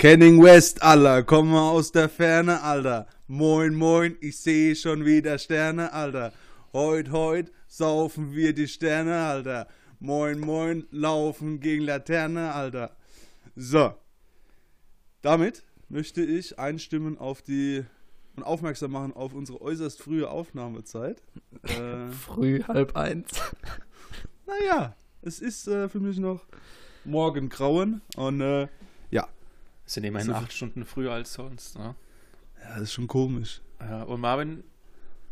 Kenning West, Alter, komm mal aus der Ferne, Alter. Moin, moin, ich sehe schon wieder Sterne, Alter. Heut, heut, saufen wir die Sterne, Alter. Moin, moin, laufen gegen Laterne, Alter. So. Damit möchte ich einstimmen auf die und aufmerksam machen auf unsere äußerst frühe Aufnahmezeit. Äh, Früh, halb eins. Naja, es ist äh, für mich noch Morgengrauen und äh, ja. Sind immerhin acht Stunden früher als sonst, ne? Ja, das ist schon komisch. Ja, und Marvin,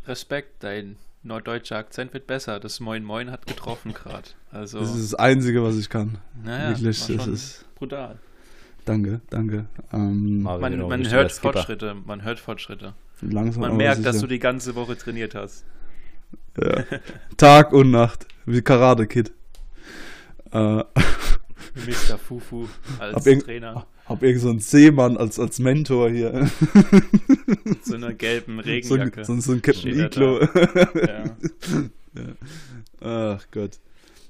Respekt, dein norddeutscher Akzent wird besser. Das Moin Moin hat getroffen gerade. Also, das ist das Einzige, was ich kann. Naja, Wirklich, das ist brutal. Danke, danke. Ähm, man, man hört Fortschritte, man hört Fortschritte. Langsam man merkt, dass du die ganze Woche trainiert hast. Ja. Tag und Nacht, wie Karate Kid. Äh, Mr. Fufu als hab Trainer. Hab irgend so einen Seemann als, als Mentor hier. So einer gelben Regenjacke. So, so, so ein Captain Iglo. Ja. ja. Ach Gott.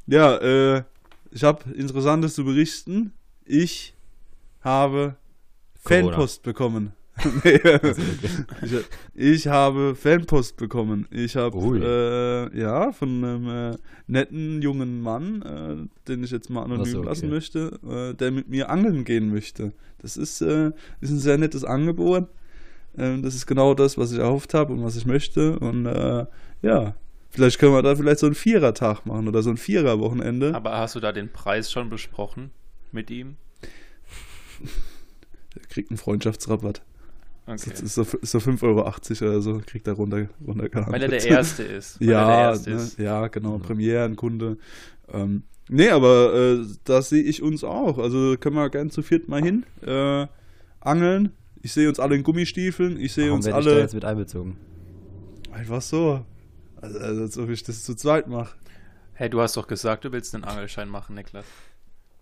Ja, äh, ich habe Interessantes zu berichten. Ich habe Corona. Fanpost bekommen. ich, ich, habe Fanpost bekommen. Ich habe äh, ja von einem äh, netten jungen Mann, äh, den ich jetzt mal anonym okay. lassen möchte, äh, der mit mir angeln gehen möchte. Das ist, äh, ist ein sehr nettes Angebot. Ähm, das ist genau das, was ich erhofft habe und was ich möchte. Und äh, ja, vielleicht können wir da vielleicht so einen Vierertag machen oder so ein Vierer-Wochenende. Aber hast du da den Preis schon besprochen mit ihm? Er kriegt einen Freundschaftsrabatt. Okay. Das ist so, so 5,80 Euro oder so, kriegt er runter, runtergehandelt. Weil er der Erste ist. ja, Erste ne, ist. ja, genau, mhm. Premierenkunde. Ähm, nee, aber äh, da sehe ich uns auch. Also können wir gerne zu viert mal hin. Äh, angeln. Ich sehe uns alle in Gummistiefeln. Ich sehe uns alle. Ich da jetzt mit einbezogen? Einfach so. Also, also als ob ich das zu zweit mache. Hey, du hast doch gesagt, du willst einen Angelschein machen, Niklas.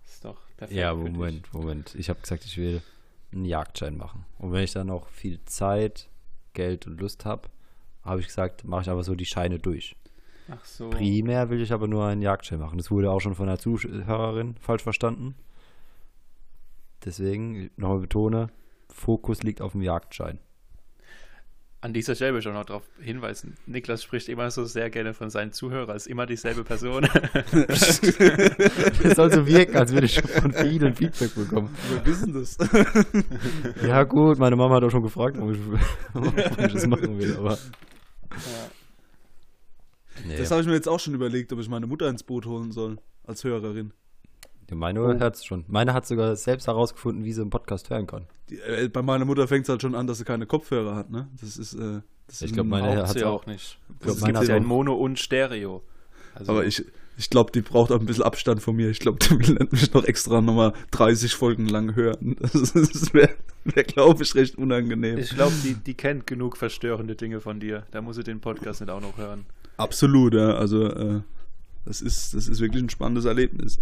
ist doch perfekt. Ja, Moment, Moment. Ich habe gesagt, ich will einen Jagdschein machen. Und wenn ich dann noch viel Zeit, Geld und Lust habe, habe ich gesagt, mache ich aber so die Scheine durch. Ach so. Primär will ich aber nur einen Jagdschein machen. Das wurde auch schon von einer Zuhörerin falsch verstanden. Deswegen nochmal betone, Fokus liegt auf dem Jagdschein. An dieser Stelle will ich auch noch darauf hinweisen, Niklas spricht immer so sehr gerne von seinen Zuhörern, ist immer dieselbe Person. Es soll so wirken, als würde ich schon von vielen Feedback bekommen. Wir wissen das. ja gut, meine Mama hat auch schon gefragt, ob ich, ob ich das machen will, aber... Ja. Nee. Das habe ich mir jetzt auch schon überlegt, ob ich meine Mutter ins Boot holen soll, als Hörerin. Ja, meine oh. hört es schon. Meine hat sogar selbst herausgefunden, wie sie einen Podcast hören kann. Die, äh, bei meiner Mutter fängt es halt schon an, dass sie keine Kopfhörer hat, ne? Das ist. Äh, das ich glaube, meine hat sie auch nicht. Ich glaube, meine hat ja in Mono und Stereo. Also Aber ich, ich glaube, die braucht auch ein bisschen Abstand von mir. Ich glaube, die will mich noch extra nochmal 30 Folgen lang hören. Das wäre, wär, glaube ich, recht unangenehm. Ich glaube, die, die kennt genug verstörende Dinge von dir. Da muss sie den Podcast nicht auch noch hören. Absolut, ja. Also, äh, das ist, das ist wirklich ein spannendes Erlebnis.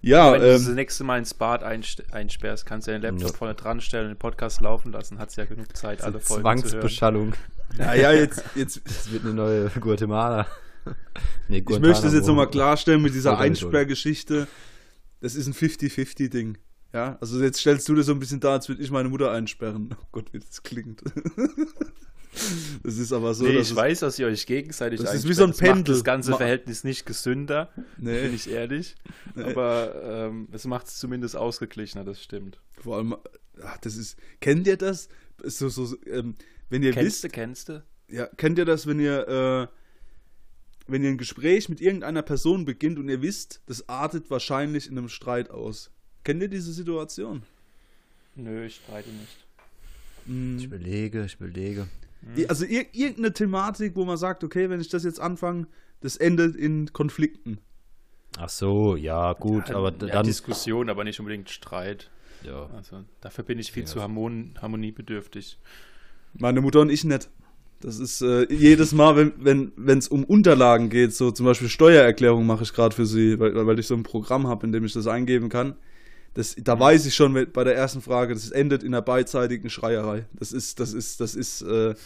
Ja, wenn ähm, du das nächste Mal ins Bad einsperrst, kannst du den Laptop ja. vorne dran stellen, den Podcast laufen lassen, hat ja genug Zeit, alle Folgen Zwangsbeschallung. Ja, ja, jetzt, jetzt. Das wird eine neue Guatemala. nee, ich möchte es jetzt nochmal klarstellen mit dieser Einsperrgeschichte. Das ist ein 50-50-Ding. Ja, also jetzt stellst du dir so ein bisschen da, als würde ich meine Mutter einsperren. Oh Gott, wie das klingt. Das ist aber so. Nee, ich weiß, dass ihr euch gegenseitig Das ist wie so ein Pendel. Macht das ganze Verhältnis nicht gesünder, nee. bin ich ehrlich. Nee. Aber ähm, es macht es zumindest ausgeglichener, das stimmt. Vor allem, ach, das ist. Kennt ihr das? So, so, ähm, wenn ihr kennst wisst. Du, kennst du? Ja, kennt ihr das, wenn ihr. Äh, wenn ihr ein Gespräch mit irgendeiner Person beginnt und ihr wisst, das artet wahrscheinlich in einem Streit aus. Kennt ihr diese Situation? Nö, ich streite nicht. Hm. Ich belege, ich belege. Also ir irgendeine Thematik, wo man sagt, okay, wenn ich das jetzt anfange, das endet in Konflikten. Ach so, ja, gut, ja, aber ja, dann. Diskussion, aber nicht unbedingt Streit. Ja. Also dafür bin ich viel ja. zu harmon harmoniebedürftig. Meine Mutter und ich nicht. Das ist äh, jedes Mal, wenn wenn es um Unterlagen geht, so zum Beispiel Steuererklärung mache ich gerade für sie, weil, weil ich so ein Programm habe, in dem ich das eingeben kann. Das, da mhm. weiß ich schon bei der ersten Frage, das endet in einer beidseitigen Schreierei. Das ist, das ist, das ist, äh,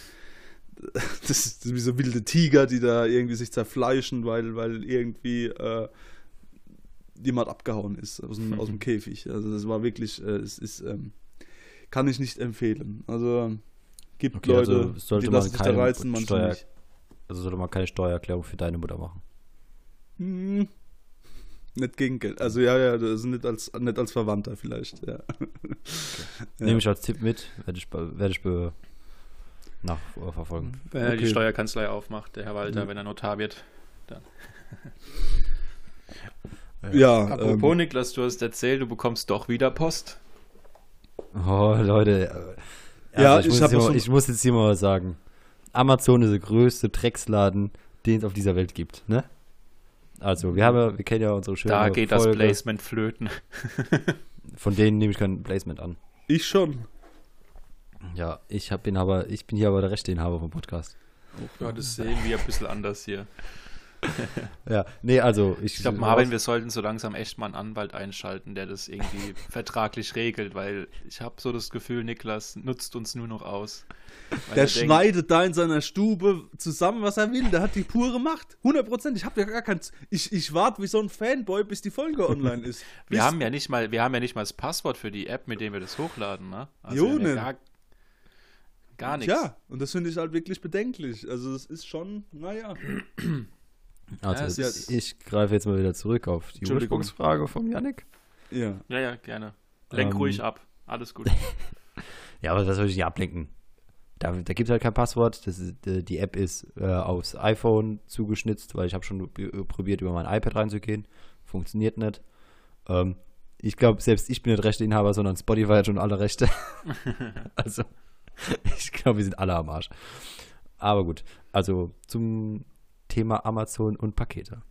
das ist wie so wilde Tiger, die da irgendwie sich zerfleischen, weil, weil irgendwie äh, jemand abgehauen ist aus dem, mhm. aus dem Käfig. Also das war wirklich, äh, es ist, ähm, kann ich nicht empfehlen. Also gibt okay, Leute, also die lassen sich da reizen, manche Steuer, nicht. Also sollte man keine Steuererklärung für deine Mutter machen. Hm, nicht gegen Geld. Also ja, ja, das ist nicht als, nicht als Verwandter vielleicht, ja. Okay. ja. Nehme ich als Tipp mit, werde ich, werde ich be nachverfolgen. Wenn er die Steuerkanzlei aufmacht, der Herr Walter, mhm. wenn er Notar wird, dann. ja. Apropos ähm, Niklas, du hast erzählt, du bekommst doch wieder Post. Oh, Leute. Also ja, ich, ich, muss mal, ich muss jetzt hier mal was sagen. Amazon ist der größte Drecksladen, den es auf dieser Welt gibt, ne? Also, wir haben ja, wir kennen ja unsere schöne Da geht Folge. das Placement flöten. Von denen nehme ich kein Placement an. Ich schon. Ja, ich hab, bin aber, ich bin hier aber der Rechteinhaber vom Podcast. Ja, das sehen wir ein bisschen anders hier. ja, nee, also ich. Ich glaube, Marvin, wir sollten so langsam echt mal einen Anwalt einschalten, der das irgendwie vertraglich regelt, weil ich habe so das Gefühl, Niklas nutzt uns nur noch aus. Der schneidet denkt, da in seiner Stube zusammen, was er will. Der hat die pure Macht. 100 Prozent. Ich habe ja gar kein. Ich, ich warte wie so ein Fanboy, bis die Folge online ist. wir haben ja nicht mal, wir haben ja nicht mal das Passwort für die App, mit dem wir das hochladen, ne? Also jo, ne. Gar, gar nichts. Ja, und das finde ich halt wirklich bedenklich. Also es ist schon, naja. Also ja, ich greife jetzt mal wieder zurück auf die Ursprungsfrage von Yannick. Ja. Ja, ja, gerne. Lenk ähm, ruhig ab. Alles gut. ja, aber das soll ich nicht ablenken. Da, da gibt es halt kein Passwort. Das ist, die App ist äh, aufs iPhone zugeschnitzt, weil ich habe schon probiert, über mein iPad reinzugehen. Funktioniert nicht. Ähm, ich glaube, selbst ich bin nicht Rechteinhaber, sondern Spotify hat schon alle Rechte. also, ich glaube, wir sind alle am Arsch. Aber gut, also zum Thema Amazon und Pakete.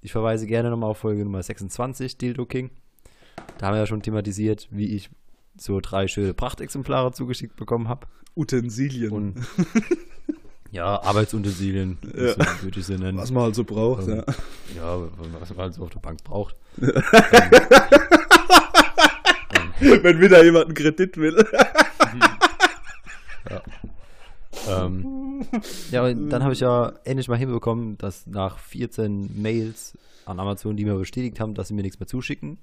Ich verweise gerne nochmal auf Folge Nummer 26, Dildo King. Da haben wir ja schon thematisiert, wie ich so drei schöne Prachtexemplare zugeschickt bekommen habe. Utensilien. Und, ja, Arbeitsutensilien, ja. so würde ich sie nennen. Was man halt so braucht, ähm, ja. Ja, was man halt so auf der Bank braucht. Wenn wieder jemand einen Kredit will. ja. Ähm, ja, und dann habe ich ja endlich mal hinbekommen, dass nach 14 Mails an Amazon, die mir bestätigt haben, dass sie mir nichts mehr zuschicken.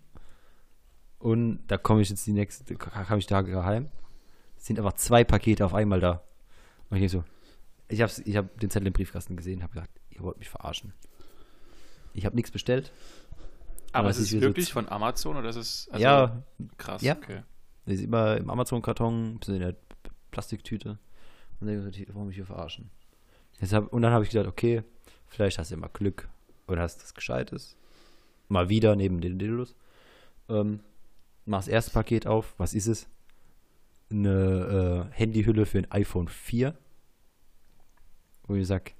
Und da komme ich jetzt die nächste, kam ich Tage heim. Es sind einfach zwei Pakete auf einmal da. Und ich so, ich habe ich hab den Zettel im Briefkasten gesehen, habe gesagt, ihr wollt mich verarschen. Ich habe nichts bestellt. Aber es ist wirklich so von Amazon oder ist es also ja krass? Ja. Okay. Das ist immer im Amazon-Karton, in der Plastiktüte. Und dann ich warum mich hier verarschen? Deshalb, und dann habe ich gedacht, okay, vielleicht hast du mal Glück oder hast das Gescheites. Mal wieder neben den Dildos. Ähm, mach das erste Paket auf. Was ist es? Eine äh, Handyhülle für ein iPhone 4. Wo ich sage,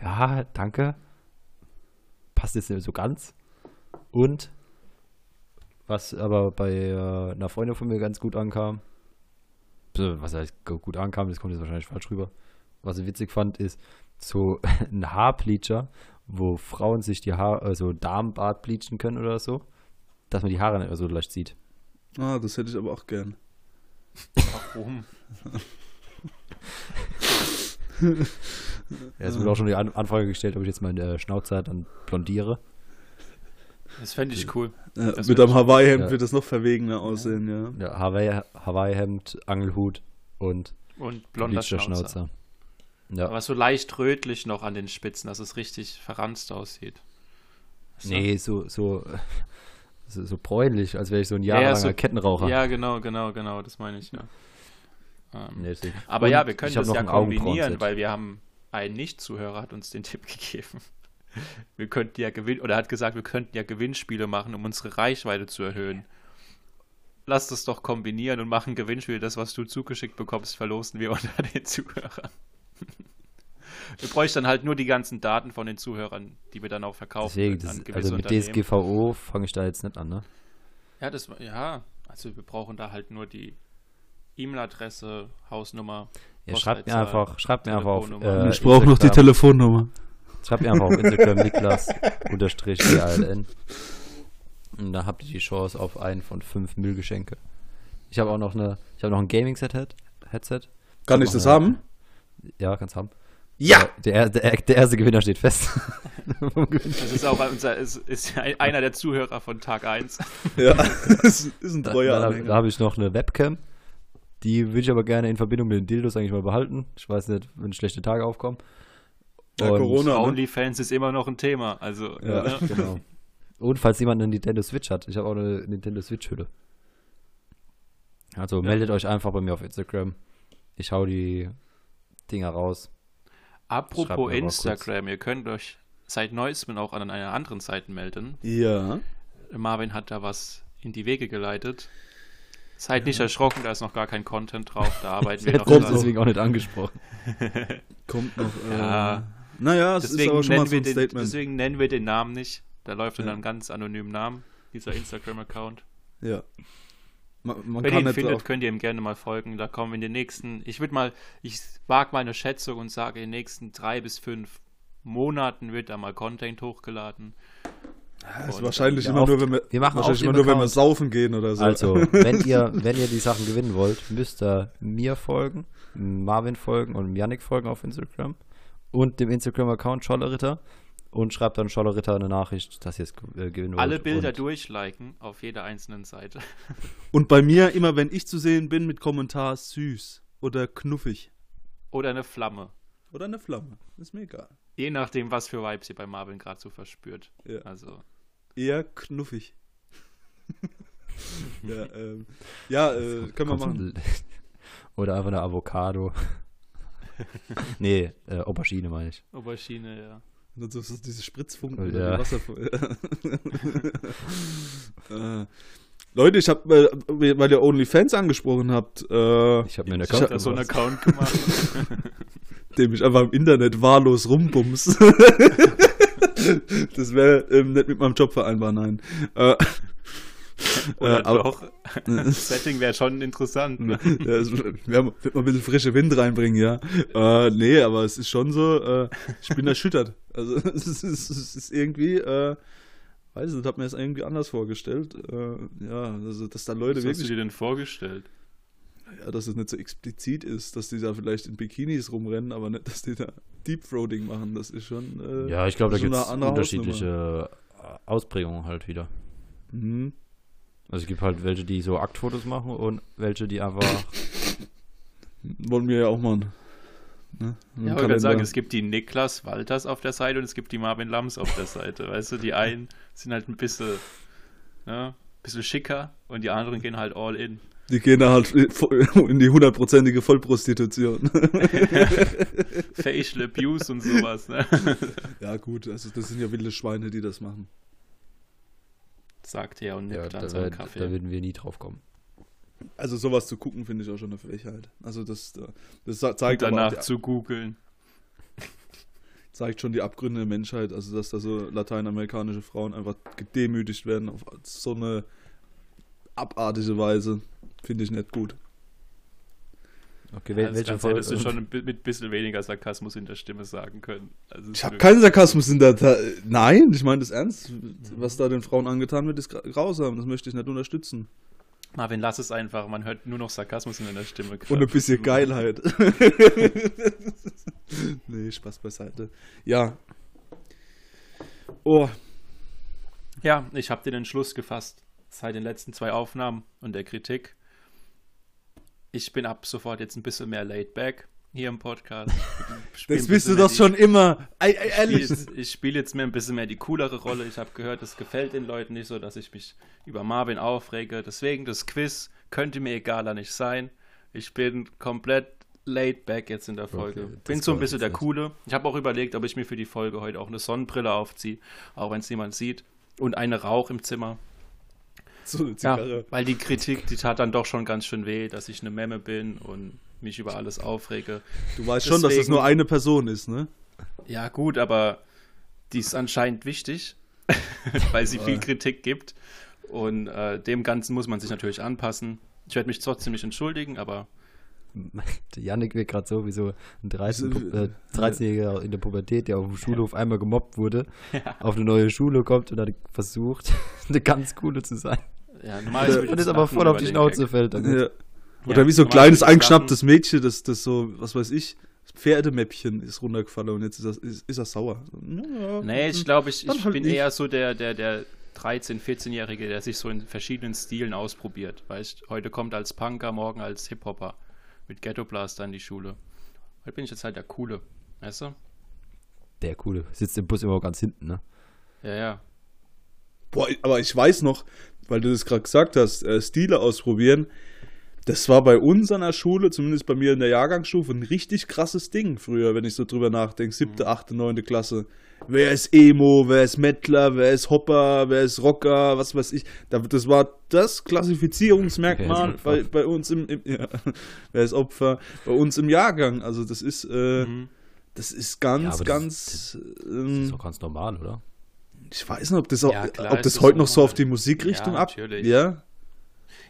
ja, danke. Passt jetzt nicht so ganz. Und was aber bei äh, einer Freundin von mir ganz gut ankam, was heißt gut ankam, das kommt jetzt wahrscheinlich falsch rüber. Was ich witzig fand, ist so ein Haarbleacher, wo Frauen sich die Haare, also Darmbart bleachen können oder so, dass man die Haare nicht mehr so leicht sieht. Ah, das hätte ich aber auch gern. Warum? ja, es wurde auch schon die Anfrage gestellt, ob ich jetzt meine Schnauze dann blondiere. Das fände ich cool. Ja, mit einem Hawaii-Hemd ja. wird das noch verwegener aussehen, ja. Ja, Hawaii-Hemd, Hawaii Angelhut und, und blonder Schnauzer. Schnauzer. Ja. Aber so leicht rötlich noch an den Spitzen, dass es richtig verranzt aussieht. So. Nee, so, so, so, so bräunlich, als wäre ich so ein jahrelanger ja, so, Kettenraucher. Ja, genau, genau, genau, das meine ich, ja. Ähm, nee, aber ja, wir können das ja kombinieren, weil wir haben einen Nicht-Zuhörer hat uns den Tipp gegeben wir könnten ja gewinnen, oder er hat gesagt, wir könnten ja Gewinnspiele machen, um unsere Reichweite zu erhöhen. Lass das doch kombinieren und machen Gewinnspiele. Das, was du zugeschickt bekommst, verlosen wir unter den Zuhörern. wir bräuchten dann halt nur die ganzen Daten von den Zuhörern, die wir dann auch verkaufen. Deswegen, das, also mit DSGVO fange ich da jetzt nicht an, ne? Ja, das, ja, also wir brauchen da halt nur die E-Mail-Adresse, Hausnummer. Ja, schreibt mir einfach, schreibt mir einfach auf. Äh, ich brauche noch die Telefonnummer. Schreibt mir einfach auf Instagram Niklas unterstrich DALN. Und da habt ihr die Chance auf einen von fünf Müllgeschenke. Ich habe auch noch eine, ich habe noch ein Gaming-Headset. Kann ich das eine, haben? Ja, kannst haben. Ja! Der, der, der, erste Gewinner steht fest. das ist auch unser, ist, ist einer der Zuhörer von Tag 1. Ja, das ist ein treuer Da, da, da habe ich noch eine Webcam Die würde ich aber gerne in Verbindung mit den Dildos eigentlich mal behalten. Ich weiß nicht, wenn schlechte Tage aufkommen. Ja, Corona. Ne? OnlyFans ist immer noch ein Thema. Also, ja, ne? genau. Und falls jemand eine Nintendo Switch hat, ich habe auch eine Nintendo Switch-Hülle. Also ja. meldet euch einfach bei mir auf Instagram. Ich hau die Dinger raus. Apropos Instagram, ihr könnt euch seit neuestem auch an einer anderen Seite melden. Ja. Marvin hat da was in die Wege geleitet. Seid ja. nicht erschrocken, da ist noch gar kein Content drauf, da arbeiten wir noch Kommt deswegen auch nicht angesprochen. Kommt noch. Äh, ja. Naja, es deswegen ist aber schon mal so ein Statement. Den, deswegen nennen wir den Namen nicht. Da läuft ja. dann einen ganz anonymen Namen, dieser Instagram-Account. Ja. Man, man Wenn ihr ihn findet, könnt ihr ihm gerne mal folgen. Da kommen in den nächsten, ich würde mal, ich wage meine Schätzung und sage, in den nächsten drei bis fünf Monaten wird da mal Content hochgeladen. Ja, ist wahrscheinlich immer nur, wenn wir, wir machen wahrscheinlich immer nur, wenn wir saufen gehen oder so. Also, wenn ihr, wenn ihr die Sachen gewinnen wollt, müsst ihr mir folgen, Marvin folgen und Yannick folgen auf Instagram und dem Instagram-Account Schollerritter und schreibt dann Schollerritter eine Nachricht, dass ihr es äh, gewinnen wollt. Alle Bilder durchliken auf jeder einzelnen Seite. Und bei mir immer, wenn ich zu sehen bin, mit Kommentar süß oder knuffig. Oder eine Flamme. Oder eine Flamme. Ist mir egal. Je nachdem, was für Vibes ihr bei Marvin gerade so verspürt. Ja. Also. Eher knuffig. ja, ähm, ja äh, können wir machen. Oder einfach eine Avocado. nee, äh, Aubergine meine ich. Aubergine, ja. Und so, so diese Spritzfunken ja. Wasser. äh, Leute, ich habe, weil ihr OnlyFans angesprochen habt, äh, ich habe mir einen Account, hab so einen Account gemacht, dem ich einfach im Internet wahllos rumbums. das wäre ähm, nicht mit meinem Job vereinbar, nein. Äh, Oder äh, aber, doch. Das Setting wäre schon interessant. Ne? Ja, es wird mal ein bisschen frische Wind reinbringen, ja. Äh, nee, aber es ist schon so, äh, ich bin erschüttert. Also es ist, es ist irgendwie, äh, weiß ich nicht, hab mir das irgendwie anders vorgestellt. Äh, ja, also, dass da Leute Was wirklich. hast du dir denn vorgestellt? Ja, dass es nicht so explizit ist, dass die da vielleicht in Bikinis rumrennen, aber nicht, dass die da Deepthroating machen. Das ist schon. Äh, ja, ich glaube, da gibt es unterschiedliche. Ausprägungen halt wieder. Mhm. Also es gibt halt welche, die so Aktfotos machen und welche, die einfach. Wollen wir ja auch machen. Ne? Ja, ich würde sagen, es gibt die Niklas Walters auf der Seite und es gibt die Marvin Lams auf der Seite. weißt du, die einen sind halt ein bisschen, ne, bisschen schicker und die anderen gehen halt all in. Die gehen da halt in die hundertprozentige Vollprostitution. Facial Abuse und sowas. Ne? Ja, gut, also das sind ja wilde Schweine, die das machen sagt er und nickt ja, an seinem Kaffee. Da würden wir nie drauf kommen. Also sowas zu gucken, finde ich auch schon eine Frechheit. Also das, das zeigt und danach zu googeln. Zeigt schon die Abgründe der Menschheit, also dass da so lateinamerikanische Frauen einfach gedemütigt werden auf so eine abartige Weise, finde ich nicht gut. Okay, wel, also welche Folge? hättest du schon mit ein bisschen weniger Sarkasmus in der Stimme sagen können. Also ich habe keinen Sarkasmus in der Ta Nein, ich meine das ernst. Was da den Frauen angetan wird, ist grausam. Das möchte ich nicht unterstützen. Marvin, lass es einfach. Man hört nur noch Sarkasmus in deiner Stimme. Und ein bisschen Geilheit. nee, Spaß beiseite. Ja. Oh. Ja, ich habe den Entschluss gefasst. Seit den letzten zwei Aufnahmen und der Kritik ich bin ab sofort jetzt ein bisschen mehr laid back hier im Podcast. Das bist du doch die, schon immer. Ei, ei, ehrlich. Ich spiele jetzt mir ein bisschen mehr die coolere Rolle. Ich habe gehört, es gefällt den Leuten nicht so, dass ich mich über Marvin aufrege. Deswegen das Quiz könnte mir egaler nicht sein. Ich bin komplett laid back jetzt in der Folge. Okay, bin so ein bisschen der Coole. Ich habe auch überlegt, ob ich mir für die Folge heute auch eine Sonnenbrille aufziehe, auch wenn es niemand sieht. Und eine Rauch im Zimmer. So eine Zigarre. Ja, weil die Kritik, die tat dann doch schon ganz schön weh, dass ich eine Memme bin und mich über alles aufrege. Du weißt Deswegen, schon, dass das nur eine Person ist, ne? Ja, gut, aber die ist anscheinend wichtig, weil sie viel Kritik gibt. Und äh, dem Ganzen muss man sich natürlich anpassen. Ich werde mich trotzdem nicht entschuldigen, aber. Janik wird gerade so wie so ein 13-Jähriger äh, 13 in der Pubertät, der auf dem Schulhof einmal gemobbt wurde, ja. auf eine neue Schule kommt und dann versucht, eine ganz coole zu sein. Ja, normal und ist aber voll auf die Schnauze fällt. Ja. Oder ja, wie so ein kleines eingeschnapptes Mädchen, das, das so, was weiß ich, das Pferdemäppchen ist runtergefallen und jetzt ist er, ist, ist er sauer. Ja, nee, ich glaube, ich, ich halt bin nicht. eher so der, der, der 13-, 14-Jährige, der sich so in verschiedenen Stilen ausprobiert. Weißt heute kommt als Punker, morgen als Hip-Hopper. Mit Ghetto Blaster in die Schule. Heute bin ich jetzt halt der Coole. Weißt du? Der Coole. Sitzt im Bus immer ganz hinten, ne? Ja, ja. Boah, aber ich weiß noch, weil du das gerade gesagt hast, äh, Stile ausprobieren. Das war bei uns an der Schule, zumindest bei mir in der Jahrgangsstufe, ein richtig krasses Ding früher, wenn ich so drüber nachdenke. Siebte, mhm. achte, neunte Klasse. Wer ist Emo, wer ist Mettler, wer ist Hopper, wer ist Rocker, was weiß ich. Das war das Klassifizierungsmerkmal bei, bei uns im, im ja, wer ist Opfer, bei uns im Jahrgang. Also das ist, äh, mhm. das ist ganz, ja, ganz. Das, das, das ist ähm, doch ganz normal, oder? Ich weiß nicht, ob das, auch, ja, klar, ob das heute noch so auf die Musikrichtung ja, ab. Natürlich. Ja.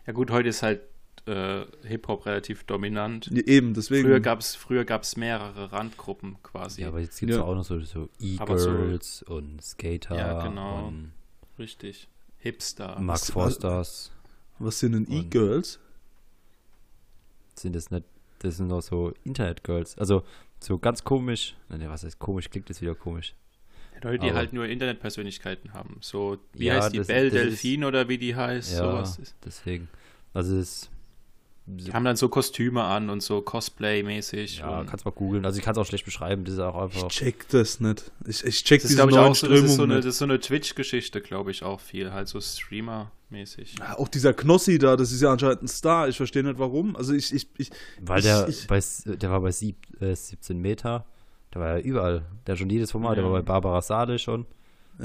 Ja, gut, heute ist halt äh, Hip-Hop relativ dominant. Ja, eben, deswegen. Früher gab es früher gab's mehrere Randgruppen quasi. Ja, aber jetzt gibt es ja. auch noch so, so E-Girls so, und Skater. Ja, genau. Richtig. Hipster. Max Forsters. Was sind denn E-Girls? Sind das nicht, das sind auch so Internet-Girls. Also so ganz komisch. Ne, was heißt komisch? Klingt das wieder komisch. Leute, die aber halt nur Internetpersönlichkeiten haben. So, wie ja, heißt die? Das, Belle das Delphine ist, oder wie die heißt? Ja, sowas ist. deswegen. Also es die haben dann so Kostüme an und so Cosplay-mäßig. Ja, kannst mal googeln. Also ich kann es auch schlecht beschreiben. Das ist auch einfach. Ich check das nicht. Ich, ich check das diese neuen auch so, das ist so eine, so eine Twitch-Geschichte, glaube ich, auch viel. Halt so Streamer-mäßig. Ja, auch dieser Knossi da, das ist ja anscheinend ein Star. Ich verstehe nicht warum. Also ich. ich, ich Weil ich, der, bei, der war bei sieb, äh, 17 Meter. Der war ja überall. Der schon jedes Format. Ja. Der war bei Barbara Sade schon.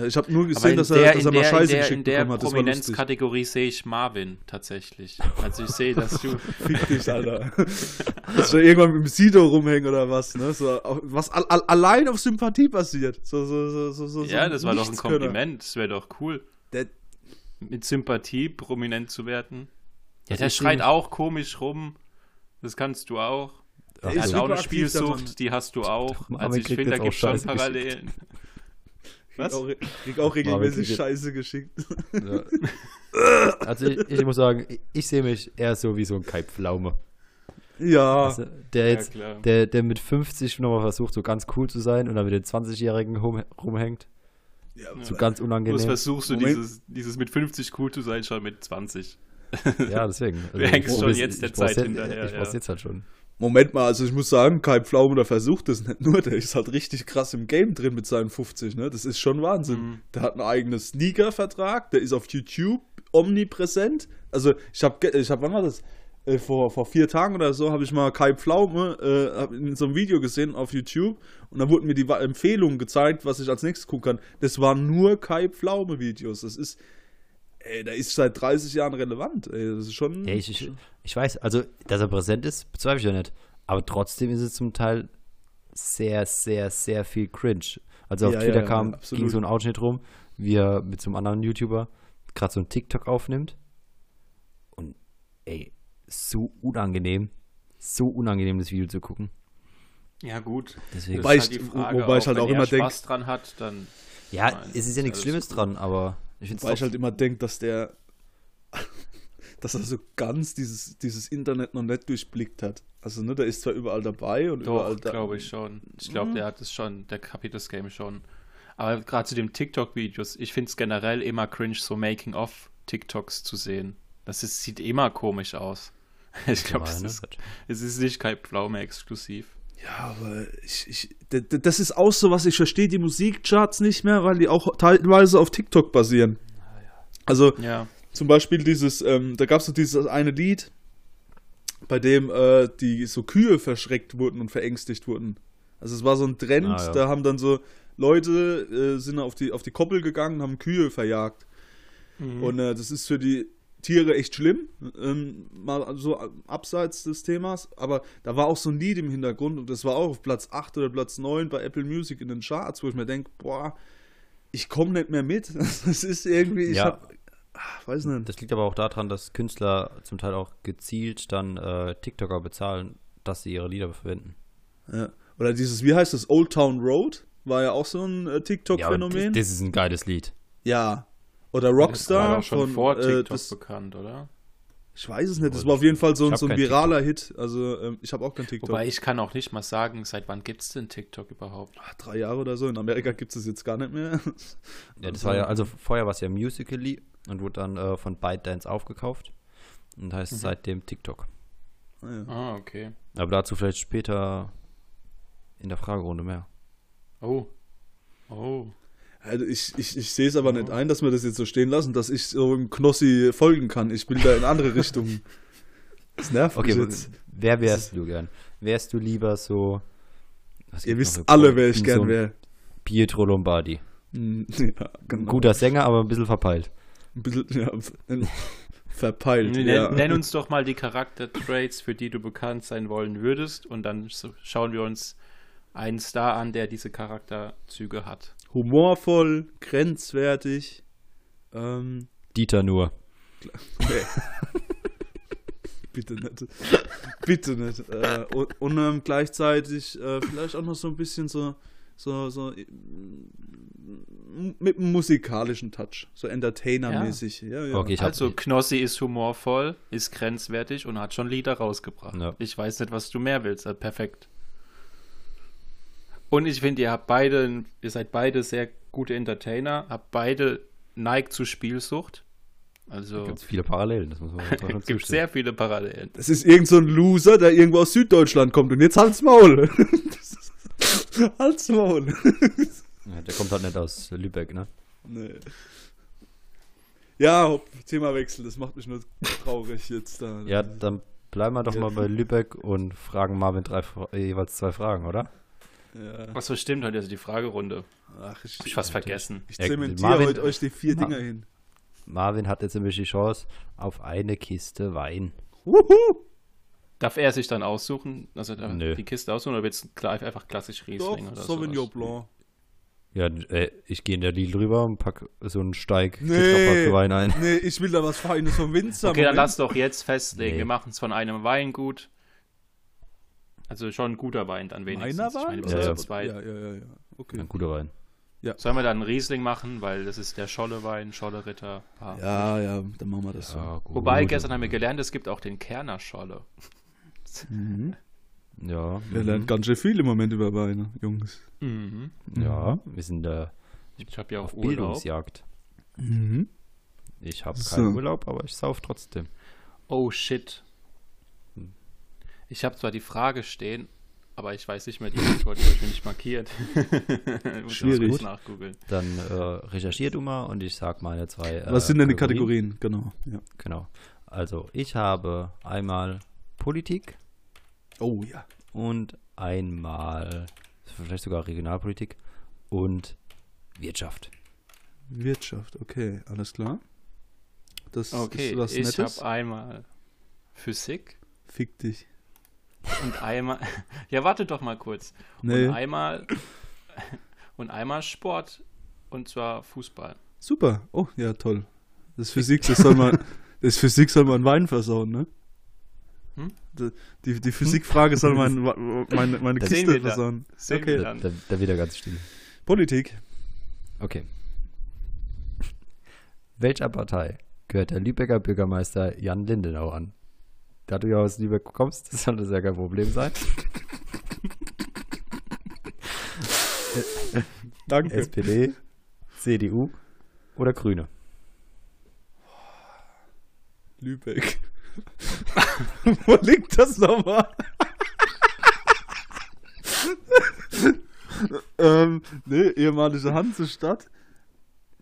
Ich habe nur gesehen, dass er, dass er mal der, Scheiße in der, geschickt in der bekommen hat. Prominenzkategorie sehe ich Marvin tatsächlich. Also ich sehe, dass du. Fick dich, Alter. dass wir irgendwann mit dem Sido rumhängen oder was, ne? So, was al al allein auf Sympathie passiert. So, so, so, so, ja, das war doch ein Kompliment. Das wäre doch cool. Der, mit Sympathie prominent zu werden. Ja, der schreit auch komisch rum. Das kannst du auch. Der hat auch eine Spielsucht, die hast du auch. Also ich finde, da gibt es schon Parallelen. Was? Krieg auch, krieg auch regelmäßig Scheiße geschickt. Ja. Also ich, ich, muss sagen, ich, ich sehe mich eher so wie so ein Kai Pflaume. Ja. Also, der jetzt, ja, der, der mit 50 nochmal versucht, so ganz cool zu sein und dann mit den 20-Jährigen rum, rumhängt. Ja, so ganz unangenehm. Was versuchst du dieses, dieses mit 50 cool zu sein schon mit 20? Ja, deswegen. Also du hängst schon jetzt der Zeit hinterher. Ich brauch's jetzt halt schon. Moment mal, also ich muss sagen, Kai Pflaume, der versucht das nicht nur, der ist halt richtig krass im Game drin mit seinen 50, ne? Das ist schon Wahnsinn. Mhm. Der hat einen eigenen Sneaker-Vertrag, der ist auf YouTube omnipräsent. Also ich habe, ich hab, wann war das? Äh, vor, vor vier Tagen oder so habe ich mal Kai Pflaume äh, in so einem Video gesehen auf YouTube und da wurden mir die Empfehlungen gezeigt, was ich als nächstes gucken kann. Das waren nur Kai Pflaume-Videos. Das ist, ey, der ist seit 30 Jahren relevant. Ey, das ist schon. Ja, ich, ich, ich weiß, also, dass er präsent ist, bezweifle ich ja nicht. Aber trotzdem ist es zum Teil sehr, sehr, sehr viel cringe. Also auf ja, Twitter ja, kam, absolut. ging so ein Ausschnitt rum, wie er mit so einem anderen YouTuber gerade so ein TikTok aufnimmt. Und ey, so unangenehm. So unangenehm, das Video zu gucken. Ja, gut. Deswegen. Wobei, halt ich, Frage, wobei ich halt auch immer denke. dran hat, dann. Ja, es ist ja nichts Schlimmes gut. dran, aber ich Weil ich halt immer denke, dass der, dass er so ganz dieses, dieses Internet noch nicht durchblickt hat. Also, ne, der ist zwar überall dabei und Doch, überall da. glaube ich schon. Ich glaube, mhm. der hat es schon, der Capitals Game schon. Aber gerade zu den TikTok-Videos, ich finde es generell immer cringe, so Making-of-TikToks zu sehen. Das ist, sieht immer komisch aus. Ich glaube, es, ist, es ist nicht kein Pflaume exklusiv. Ja, aber ich, ich, das ist auch so was, ich verstehe die Musikcharts nicht mehr, weil die auch teilweise auf TikTok basieren. Also ja. zum Beispiel dieses, ähm, da gab es so dieses eine Lied, bei dem äh, die so Kühe verschreckt wurden und verängstigt wurden. Also es war so ein Trend, ah, ja. da haben dann so Leute äh, sind auf die, auf die Koppel gegangen, haben Kühe verjagt. Mhm. Und äh, das ist für die Tiere echt schlimm, ähm, mal so abseits des Themas, aber da war auch so ein Lied im Hintergrund und das war auch auf Platz 8 oder Platz 9 bei Apple Music in den Charts, wo ich mir denke, boah, ich komme nicht mehr mit. Das ist irgendwie, ich ja. hab, ach, weiß nicht. Das liegt aber auch daran, dass Künstler zum Teil auch gezielt dann äh, TikToker bezahlen, dass sie ihre Lieder verwenden. Ja. Oder dieses, wie heißt das, Old Town Road? War ja auch so ein äh, TikTok-Phänomen. Ja, das ist ein geiles Lied. Ja, oder Rockstar. Das war schon von, vor äh, TikTok äh, das, bekannt, oder? Ich weiß es nicht. Das war auf jeden Fall so, so ein viraler TikTok. Hit. Also ähm, ich habe auch kein TikTok. Wobei ich kann auch nicht mal sagen, seit wann gibt es denn TikTok überhaupt? Ach, drei Jahre oder so. In Amerika gibt es jetzt gar nicht mehr. Ja, das war ja, also vorher war es ja Musically und wurde dann äh, von ByteDance aufgekauft. Und heißt mhm. seitdem TikTok. Ah, ja. ah, okay. Aber dazu vielleicht später in der Fragerunde mehr. Oh. Oh. Also ich, ich, ich sehe es aber nicht ein, dass wir das jetzt so stehen lassen, dass ich so einem Knossi folgen kann. Ich will da in andere Richtungen. Das nervt okay, mich jetzt. Wer wärst du gern? Wärst du lieber so. Ihr wisst alle, wer ich gern so wäre. Pietro Lombardi. Hm, ja, genau. Guter Sänger, aber ein bisschen verpeilt. Ein bisschen, ja, verpeilt. Nenn, ja. nenn uns doch mal die Charaktertraits, für die du bekannt sein wollen würdest, und dann schauen wir uns einen Star an, der diese Charakterzüge hat humorvoll, grenzwertig. Ähm, Dieter nur. Nee. Bitte nicht. Bitte nicht. Äh, und, und ähm, gleichzeitig äh, vielleicht auch noch so ein bisschen so, so, so äh, mit einem musikalischen Touch. So Entertainer-mäßig. Ja. Ja, ja. Okay, also Knossi ist humorvoll, ist grenzwertig und hat schon Lieder rausgebracht. Ich weiß nicht, was du mehr willst. Perfekt. Und ich finde, ihr habt beide, ihr seid beide sehr gute Entertainer, habt beide neigt zu Spielsucht. Also gibt viele Parallelen, das muss man Es gibt sehr viele Parallelen. Das ist irgend so ein Loser, der irgendwo aus Süddeutschland kommt und jetzt halt's Maul. halt's Maul. ja, der kommt halt nicht aus Lübeck, ne? Nee. Ja, Themawechsel, das macht mich nur traurig jetzt da. Ja, dann bleiben wir doch mal bei Lübeck und fragen Marvin drei, jeweils zwei Fragen, oder? Ja. Achso, stimmt, heute ist die Fragerunde. Ach, ich, Hab ich fast vergessen. Ich zementiere Marvin, heute euch die vier Ma Dinger hin. Marvin hat jetzt nämlich die Chance auf eine Kiste Wein. Wuhu! Darf er sich dann aussuchen, also die Kiste aussuchen, oder wird es einfach klassisch Riesling Doch, oder Sauvignon Blanc. Ja, äh, ich gehe in der Lidl rüber und pack so einen Steig nee, Wein ein. Nee, ich will da was Feines vom Winzer. Okay, dann lass doch jetzt festlegen. Nee. Wir machen es von einem Weingut. Also schon ein guter Wein dann wenigstens. Meiner Wein? Ich meine, ja, ja. Zwei. ja, ja, ja, ja. Okay. Ein guter Wein. Ja. Sollen wir dann einen Riesling machen, weil das ist der Scholle-Wein, Scholle-Ritter. Ah, ja, ja, dann machen wir das so. Gut. Wobei, gestern haben wir gelernt, es gibt auch den Kerner Scholle. Mhm. Ja. Wir mhm. lernen ganz schön viel im Moment über Weine, Jungs. Mhm. Ja, wir sind da ich habe ja auch auf Urlaub. Bildungsjagd. Mhm. Ich habe keinen so. Urlaub, aber ich sauf trotzdem. Oh shit. Ich habe zwar die Frage stehen, aber ich weiß nicht mehr die Antwort, die habe ich mir nicht markiert. Schwierig. nachgoogeln. Dann äh, recherchier du mal und ich sag meine zwei. Äh, Was sind denn die Kategorien? Genau. Ja. Genau. Also ich habe einmal Politik. Oh ja. Und einmal vielleicht sogar Regionalpolitik und Wirtschaft. Wirtschaft, okay, alles klar. Das okay, ist was ich habe einmal Physik. Fick dich. Und einmal. Ja, warte doch mal kurz. Nee. Und einmal. Und einmal Sport. Und zwar Fußball. Super. Oh, ja, toll. Das Physik, das soll man. Das Physik soll man Wein versauen, ne? Hm? Die, die Physikfrage soll mein, meine, meine Kiste versauen. Okay. Da, da, da wieder ganz still. Politik. Okay. Welcher Partei gehört der Lübecker Bürgermeister Jan Lindenau an? Da du ja aus Lübeck kommst, das soll das ja kein Problem sein. Danke. SPD, CDU oder Grüne? Lübeck. Wo liegt das nochmal? ähm, ne, ehemalige Hansestadt.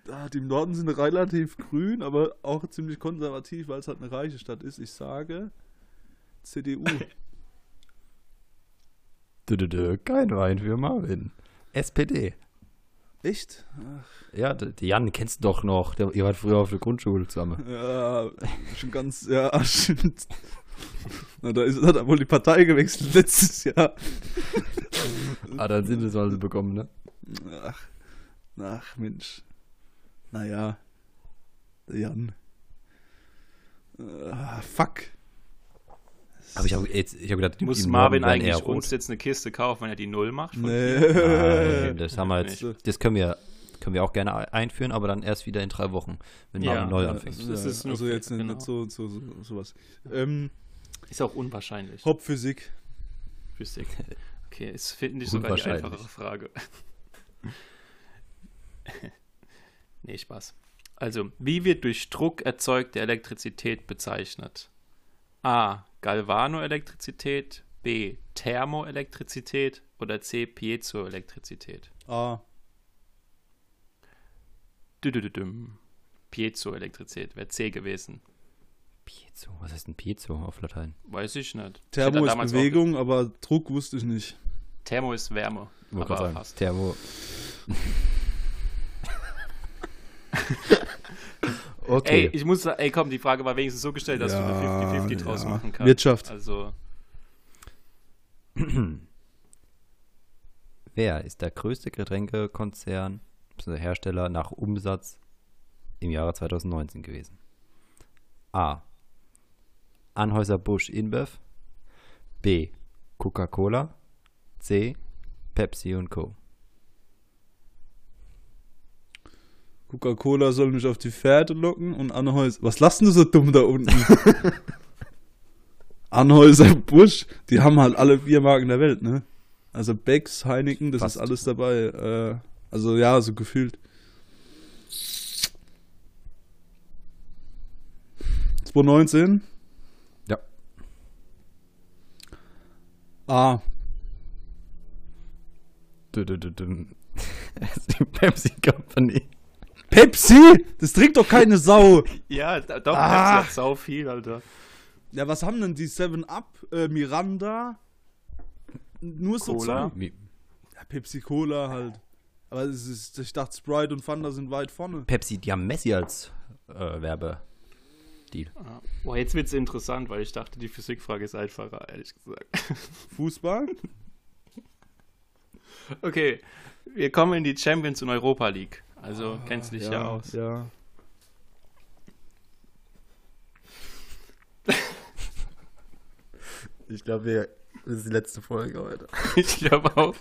Ah, die im Norden sind relativ grün, aber auch ziemlich konservativ, weil es halt eine reiche Stadt ist. Ich sage CDU. dö, dö, dö, kein Wein für Marvin. SPD. Echt? Ach. Ja, die Jan kennst du doch noch. Der, ihr wart früher auf der Grundschule zusammen. Ja, schon ganz, ja, stimmt. Na, da ist, hat er wohl die Partei gewechselt letztes Jahr. ah, dann sind es mal so bekommen, ne? Ach, ach, Mensch. Naja, der Jan. Ah, fuck. Aber ich habe hab gedacht, muss Marvin eigentlich uns jetzt eine Kiste kaufen, wenn er die Null macht? Nee. Nein, das haben wir jetzt, das können wir, Können wir auch gerne einführen, aber dann erst wieder in drei Wochen, wenn ja, du neu anfängst. Ja, das ist also jetzt genau. nicht so, so, so sowas. Ähm, ist auch unwahrscheinlich. Hauptphysik. Physik. Okay, ist finde ich sogar die einfachere Frage. nee, Spaß. Also, wie wird durch Druck erzeugte Elektrizität bezeichnet? A. Galvanoelektrizität, B. Thermoelektrizität oder C. Piezoelektrizität? A. Piezoelektrizität wäre C gewesen. Piezo, was heißt ein Piezo auf Latein? Weiß ich nicht. Thermo ist Bewegung, aber Druck wusste ich nicht. Thermo ist Wärme. Aber sagen, fast. Thermo. okay. Ey, ich muss, ey, komm, die Frage war wenigstens so gestellt, dass ja, du eine 50-50 draus machen kannst. Wirtschaft. Also. Wer ist der größte Getränkekonzern, bzw. Hersteller nach Umsatz im Jahre 2019 gewesen? A. Anhäuser-Busch InBev. B. Coca-Cola. C. Pepsi und Co. Coca-Cola soll mich auf die Pferde locken und Anhäuser. Was lassen du so dumm da unten? Anhäuser Busch, die haben halt alle Biermarken der Welt, ne? Also Becks, Heineken, das Fast. ist alles dabei. Äh, also ja, so gefühlt. 2019? Ja. Ah. Du, du, du, du. Das ist die Pepsi Company. Pepsi? Das trinkt doch keine Sau. ja, doch, ah. Pepsi hat sau viel, Alter. Ja, was haben denn die 7-Up, äh, Miranda? Nur so Cola? Zwei. Ja, Pepsi Cola halt. Aber ist, ich dachte, Sprite und Fanta sind weit vorne. Pepsi, die haben Messi als äh, Werbe. Deal. Ah. Boah, jetzt wird es interessant, weil ich dachte, die Physikfrage ist einfacher, ehrlich gesagt. Fußball? okay, wir kommen in die Champions und Europa League. Also ah, kennst du dich ja, ja aus. Ja. ich glaube, das ist die letzte Folge heute. ich glaube auch.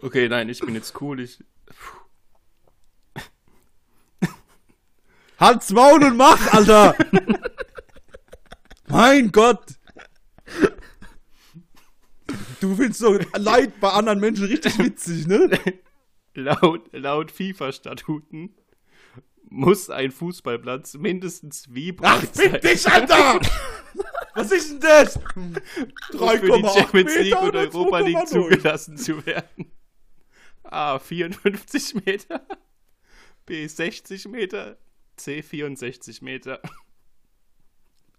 Okay, nein, ich bin jetzt cool. Ich. Halt's Maul und mach, Alter! mein Gott! Du findest so Leid bei anderen Menschen richtig witzig, ne? laut, laut FIFA-Statuten muss ein Fußballplatz mindestens wie breit Ach, fick dich, Alter! Was ist denn das? 3, für die Champions League und Europa League zugelassen zu werden. A. 54 Meter. B. 60 Meter. C 64 Meter.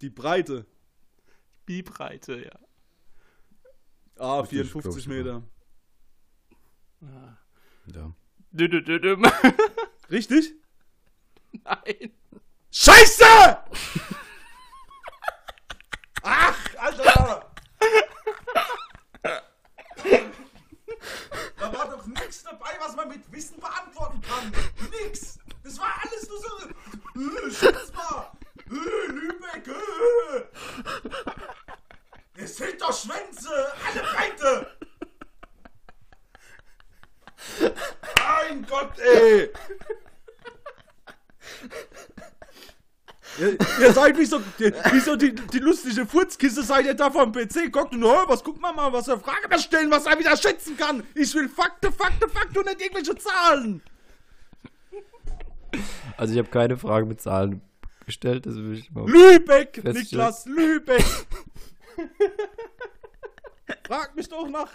Die Breite. Die Breite, ja. Ah, 54 Meter. Ah. Ja. Dü -dü -dü Richtig? Nein. Scheiße! Ach, Alter! da war doch nichts dabei, was man mit Wissen beantworten kann. Nix! Das war alles nur so. Äh, schätz mal! Äh, Lübeck! Äh. Es sind doch Schwänze! Alle Breite! Mein Gott, ey! Ihr, ihr seid wie so, wie so die, die lustige Furzkiste, seid ihr da vom PC, guckt und oh, was guckt man mal, was für Frage wir stellen, was er wieder schätzen kann. Ich will Fakte, Fakte, Fakte und nicht irgendwelche Zahlen. Also ich habe keine Frage mit Zahlen gestellt. Das will ich mal Lübeck, Niklas, Lübeck. Frag mich doch nach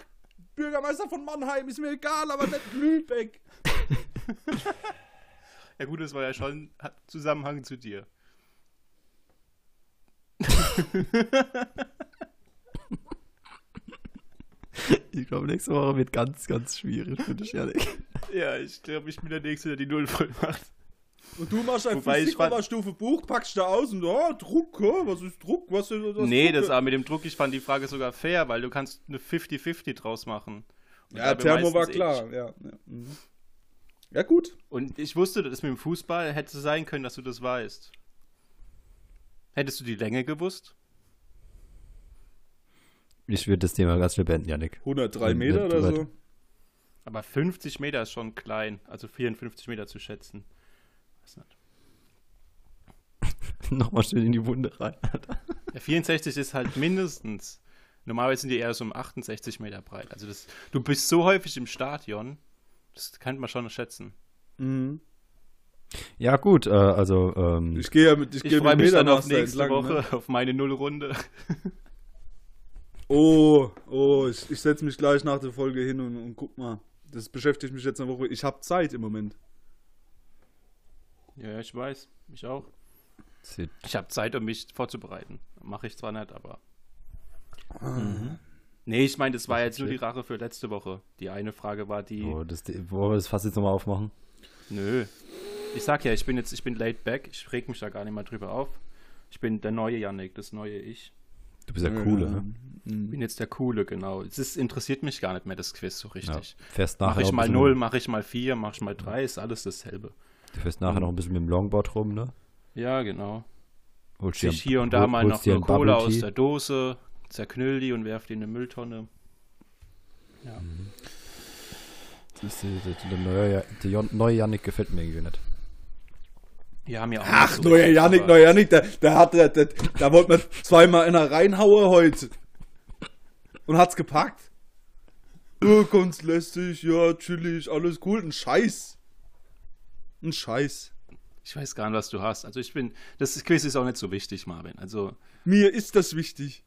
Bürgermeister von Mannheim, ist mir egal, aber nicht Lübeck. ja gut, das war ja schon Zusammenhang zu dir. ich glaube, nächste Woche wird ganz, ganz schwierig für dich, Janik. Ja, ich glaube, ich bin der Nächste, der die Null voll macht. Und du machst ein Physik-Stufe Buch, packst da aus und oh, Druck, oh, was ist Druck? Was ist das nee, Druck? das aber mit dem Druck, ich fand die Frage sogar fair, weil du kannst eine 50-50 draus machen. Und ja, Thermo war klar, ja. Ja. Mhm. Ja, gut. Und ich wusste, dass mit dem Fußball hätte sein können, dass du das weißt. Hättest du die Länge gewusst? Ich würde das Thema ganz schnell beenden, Janik. 103 Meter oder so? Aber 50 Meter ist schon klein, also 54 Meter zu schätzen. Weiß nicht. Nochmal schön in die Wunde rein. ja, 64 ist halt mindestens. Normalerweise sind die eher so um 68 Meter breit. Also das, du bist so häufig im Stadion, das kann man schon schätzen. Mhm. Ja, gut, äh, also. Ähm, ich gehe ja mit, ich, ich freue mich dann auf nächste entlang, Woche, ne? auf meine Nullrunde. oh, oh, ich, ich setze mich gleich nach der Folge hin und, und guck mal. Das beschäftigt mich jetzt eine Woche. Ich habe Zeit im Moment. Ja, ich weiß. Ich auch. Ich habe Zeit, um mich vorzubereiten. Mache ich zwar nicht, aber. Mhm. Nee, ich meine, das war jetzt nur die Rache für letzte Woche. Die eine Frage war die. Oh, das, wollen wir das fast jetzt nochmal aufmachen? Nö. Ich sag ja, ich bin jetzt, ich bin laid back. Ich reg mich da gar nicht mal drüber auf. Ich bin der neue Yannick, das neue Ich. Du bist der Coole, ne? Ich bin jetzt der Coole, genau. Es ist, interessiert mich gar nicht mehr, das Quiz so richtig. Ja, fährst nachher mach ich mal 0, mache ich mal 4, mache ich mal 3, ist alles dasselbe. Du fährst nachher mhm. noch ein bisschen mit dem Longboard rum, ne? Ja, genau. Holst ich hier und da mal noch eine Cola aus der Dose, zerknüll die und werf die in eine Mülltonne. Ja. Mhm. Das, der, der, neue, der neue Janik gefällt mir irgendwie nicht. Ja, mir auch. Ach, so neuer Janik, neuer Janik, der, der hat, der, der, da wollte man zweimal in der reinhauen heute. Und hat's gepackt. Ja, ganz lästig, ja, chillig, alles cool. Ein Scheiß. Ein Scheiß. Ich weiß gar nicht, was du hast. Also ich bin, das Quiz ist auch nicht so wichtig, Marvin. Also. Mir ist das wichtig.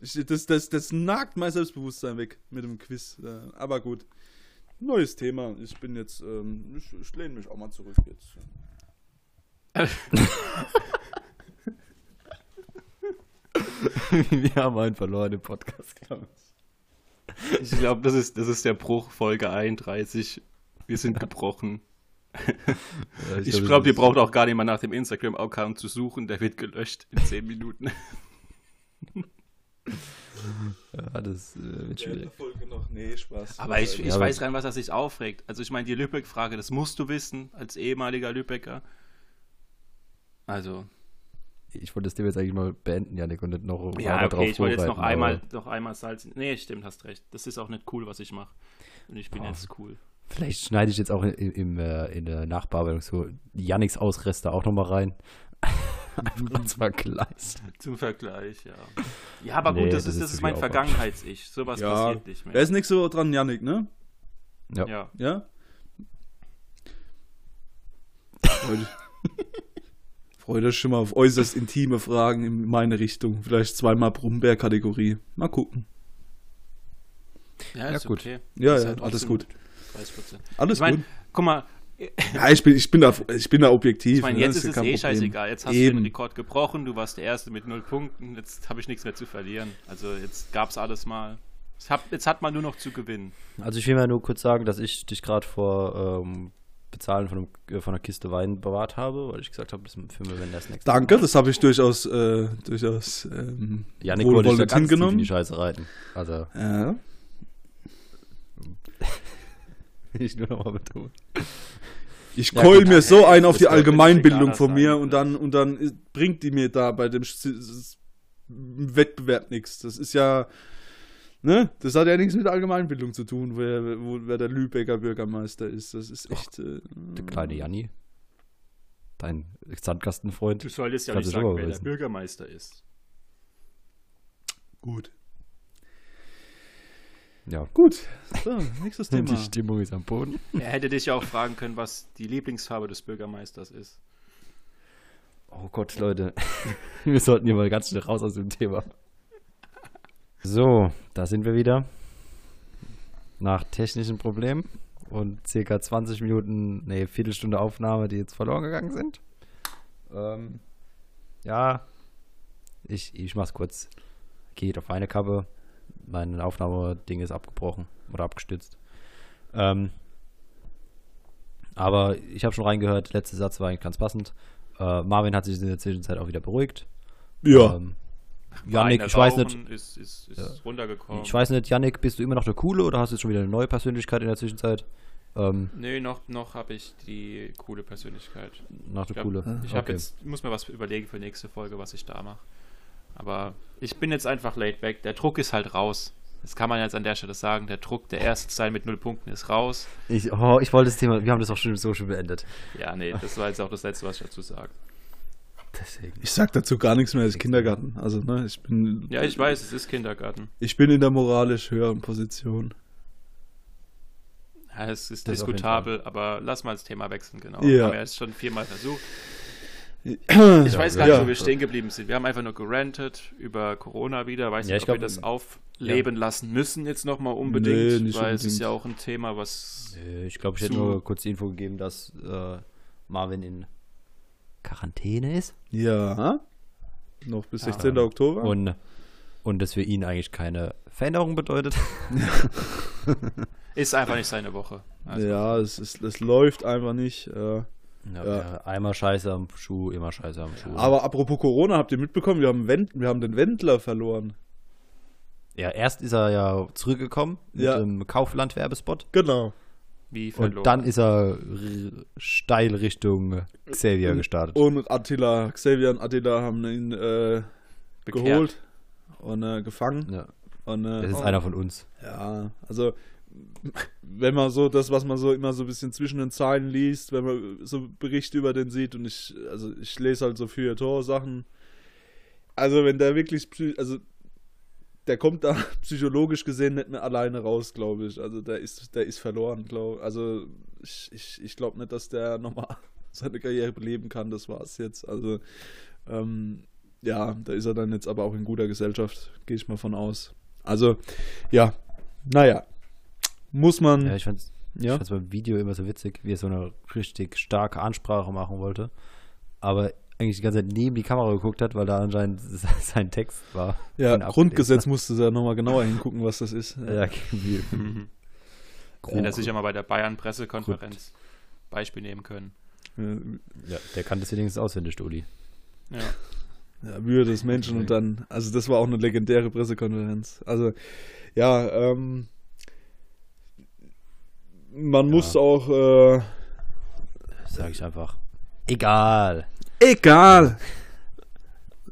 Das, das, das nagt mein Selbstbewusstsein weg mit dem Quiz. Aber gut. Neues Thema. Ich bin jetzt, ähm, ich, ich lehne mich auch mal zurück jetzt. Wir haben einen verlorenen Podcast, glaube ich. Ich glaube, das ist, das ist der Bruch, Folge 31. Wir sind gebrochen. Ja, ich glaube, glaub, ihr braucht auch gar nicht mal nach dem Instagram-Account zu suchen. Der wird gelöscht in 10 Minuten. Ja, das äh, wird schwierig. Nee, Spaß. Aber ich, ich ja, weiß rein, was er sich aufregt. Also ich meine, die Lübeck-Frage, das musst du wissen, als ehemaliger Lübecker. Also. Ich wollte das Thema jetzt eigentlich mal beenden, Janik, und nicht noch Ja, okay, drauf ich wollte jetzt noch einmal, noch einmal Salz. Nee, stimmt, hast recht. Das ist auch nicht cool, was ich mache. Und ich bin oh. jetzt cool. Vielleicht schneide ich jetzt auch in, in, äh, in der Nachbearbeitung so Janiks Ausreste auch nochmal rein. Einfach zum Vergleich. Zum Vergleich, ja. Ja, aber nee, gut, das, das ist, das ist mein Vergangenheits-Ich. Sowas ja, passiert nicht mehr. Da ist nichts so dran, Janik, ne? Ja. Ja? ja? Freut euch schon mal auf äußerst intime Fragen in meine Richtung. Vielleicht zweimal Brummbär-Kategorie. Mal gucken. Ja, ist ja, gut. Okay. Ja, ja, halt alles gut. 30%. Alles ich mein, gut. Guck mal, ja, ich bin, ich bin, da, ich bin da objektiv. Ich meine, ne? jetzt ist, ist es eh Problem. scheißegal. Jetzt hast Eben. du den Rekord gebrochen, du warst der Erste mit null Punkten. Jetzt habe ich nichts mehr zu verlieren. Also jetzt gab es alles mal. Hab, jetzt hat man nur noch zu gewinnen. Also ich will mal nur kurz sagen, dass ich dich gerade vor ähm, Bezahlen von, einem, äh, von, einer Kiste Wein bewahrt habe, weil ich gesagt habe, das für wir wenn das nächste Danke, Mal. das habe ich durchaus, äh, durchaus ähm, Janik wollte ich da ganz hingenommen. in die Scheiße reiten. Also. Ja. will ich nur nochmal betonen. Ich ja, keul mir so ein auf die Allgemeinbildung von mir und dann, und dann bringt die mir da bei dem Wettbewerb nichts. Das ist ja, ne, das hat ja nichts mit Allgemeinbildung zu tun, wer, wo, wer der Lübecker Bürgermeister ist. Das ist echt. Äh, der kleine Janni. Dein Sandkastenfreund. Du solltest ja nicht sagen, wer der Bürgermeister ist. Gut. Ja. Gut. So, nächstes Thema. Die Stimmung ist am Boden. Er hätte dich ja auch fragen können, was die Lieblingsfarbe des Bürgermeisters ist. Oh Gott, Leute. wir sollten hier mal ganz schnell raus aus dem Thema. So, da sind wir wieder. Nach technischen Problemen und circa 20 Minuten, nee, Viertelstunde Aufnahme, die jetzt verloren gegangen sind. Ähm, ja, ich, ich mach's kurz. Geht auf eine Kappe mein Aufnahmeding ist abgebrochen oder abgestützt. Ähm, aber ich habe schon reingehört, letzter Satz war eigentlich ganz passend. Äh, Marvin hat sich in der Zwischenzeit auch wieder beruhigt. Ja. Ähm, Janik, ich weiß nicht. Ist, ist, ist ja. runtergekommen. Ich weiß nicht, Janik, bist du immer noch der Coole oder hast du jetzt schon wieder eine neue Persönlichkeit in der Zwischenzeit? Ähm, nee, noch, noch habe ich die coole Persönlichkeit. Nach der coole. Ich okay. jetzt, muss mir was überlegen für nächste Folge, was ich da mache. Aber ich bin jetzt einfach laid back. Der Druck ist halt raus. Das kann man jetzt an der Stelle sagen. Der Druck der erste Teil mit null Punkten ist raus. Ich, oh, ich wollte das Thema, wir haben das auch schon so schon beendet. Ja, nee, das war jetzt auch das Letzte, was ich dazu sage. Deswegen. Ich sag dazu gar nichts mehr, es ist Kindergarten. Also, ne, ich bin. Ja, ich weiß, es ist Kindergarten. Ich bin in der moralisch höheren Position. Ja, es ist das diskutabel, aber lass mal das Thema wechseln, genau. Ja. Haben wir jetzt schon viermal versucht. Ich weiß gar nicht, wo wir stehen geblieben sind. Wir haben einfach nur gerantet über Corona wieder. Weiß ja, nicht, ob glaub, wir das aufleben ja. lassen müssen jetzt nochmal unbedingt, nee, weil unbedingt. es ist ja auch ein Thema, was. Nee, ich glaube, ich hätte nur kurz die Info gegeben, dass äh, Marvin in Quarantäne ist. Ja. Noch bis 16. Oktober. Und, und das für ihn eigentlich keine Veränderung bedeutet. ist einfach nicht seine Woche. Also. Ja, es, ist, es läuft einfach nicht. Äh, ja, ja. Einmal Scheiße am Schuh, immer Scheiße am Schuh. Aber apropos Corona, habt ihr mitbekommen, wir haben, Wend wir haben den Wendler verloren. Ja, erst ist er ja zurückgekommen mit ja. dem Kaufland-Werbespot. Genau. Wie verloren. Und dann ist er steil Richtung Xavier gestartet. Und Attila, Xavier und Attila haben ihn äh, geholt und äh, gefangen. Ja. Und, äh, das ist oh. einer von uns. Ja, also wenn man so das, was man so immer so ein bisschen zwischen den Zeilen liest, wenn man so Berichte über den sieht und ich, also ich lese halt so für Tor-Sachen. Also wenn der wirklich, also der kommt da psychologisch gesehen nicht mehr alleine raus, glaube ich. Also der ist, der ist verloren, glaube Also ich, ich, ich glaube nicht, dass der nochmal seine Karriere beleben kann. Das war es jetzt. Also ähm, ja, da ist er dann jetzt aber auch in guter Gesellschaft, gehe ich mal von aus. Also ja, naja, muss man. Ja, ich fand's, ja? ich beim Video immer so witzig, wie er so eine richtig starke Ansprache machen wollte. Aber eigentlich die ganze Zeit neben die Kamera geguckt hat, weil da anscheinend sein Text war. Ja, Grundgesetz musste da nochmal genauer hingucken, was das ist. Ja, wie. Hätte er sich ja mal bei der Bayern-Pressekonferenz Beispiel nehmen können. Ja, der kann das wenigstens auswendig, Uli. Ja. Ja, Mühe des Menschen und dann, also das war auch eine legendäre Pressekonferenz. Also, ja, ähm, man ja. muss auch, äh, sag ich einfach, egal. Egal.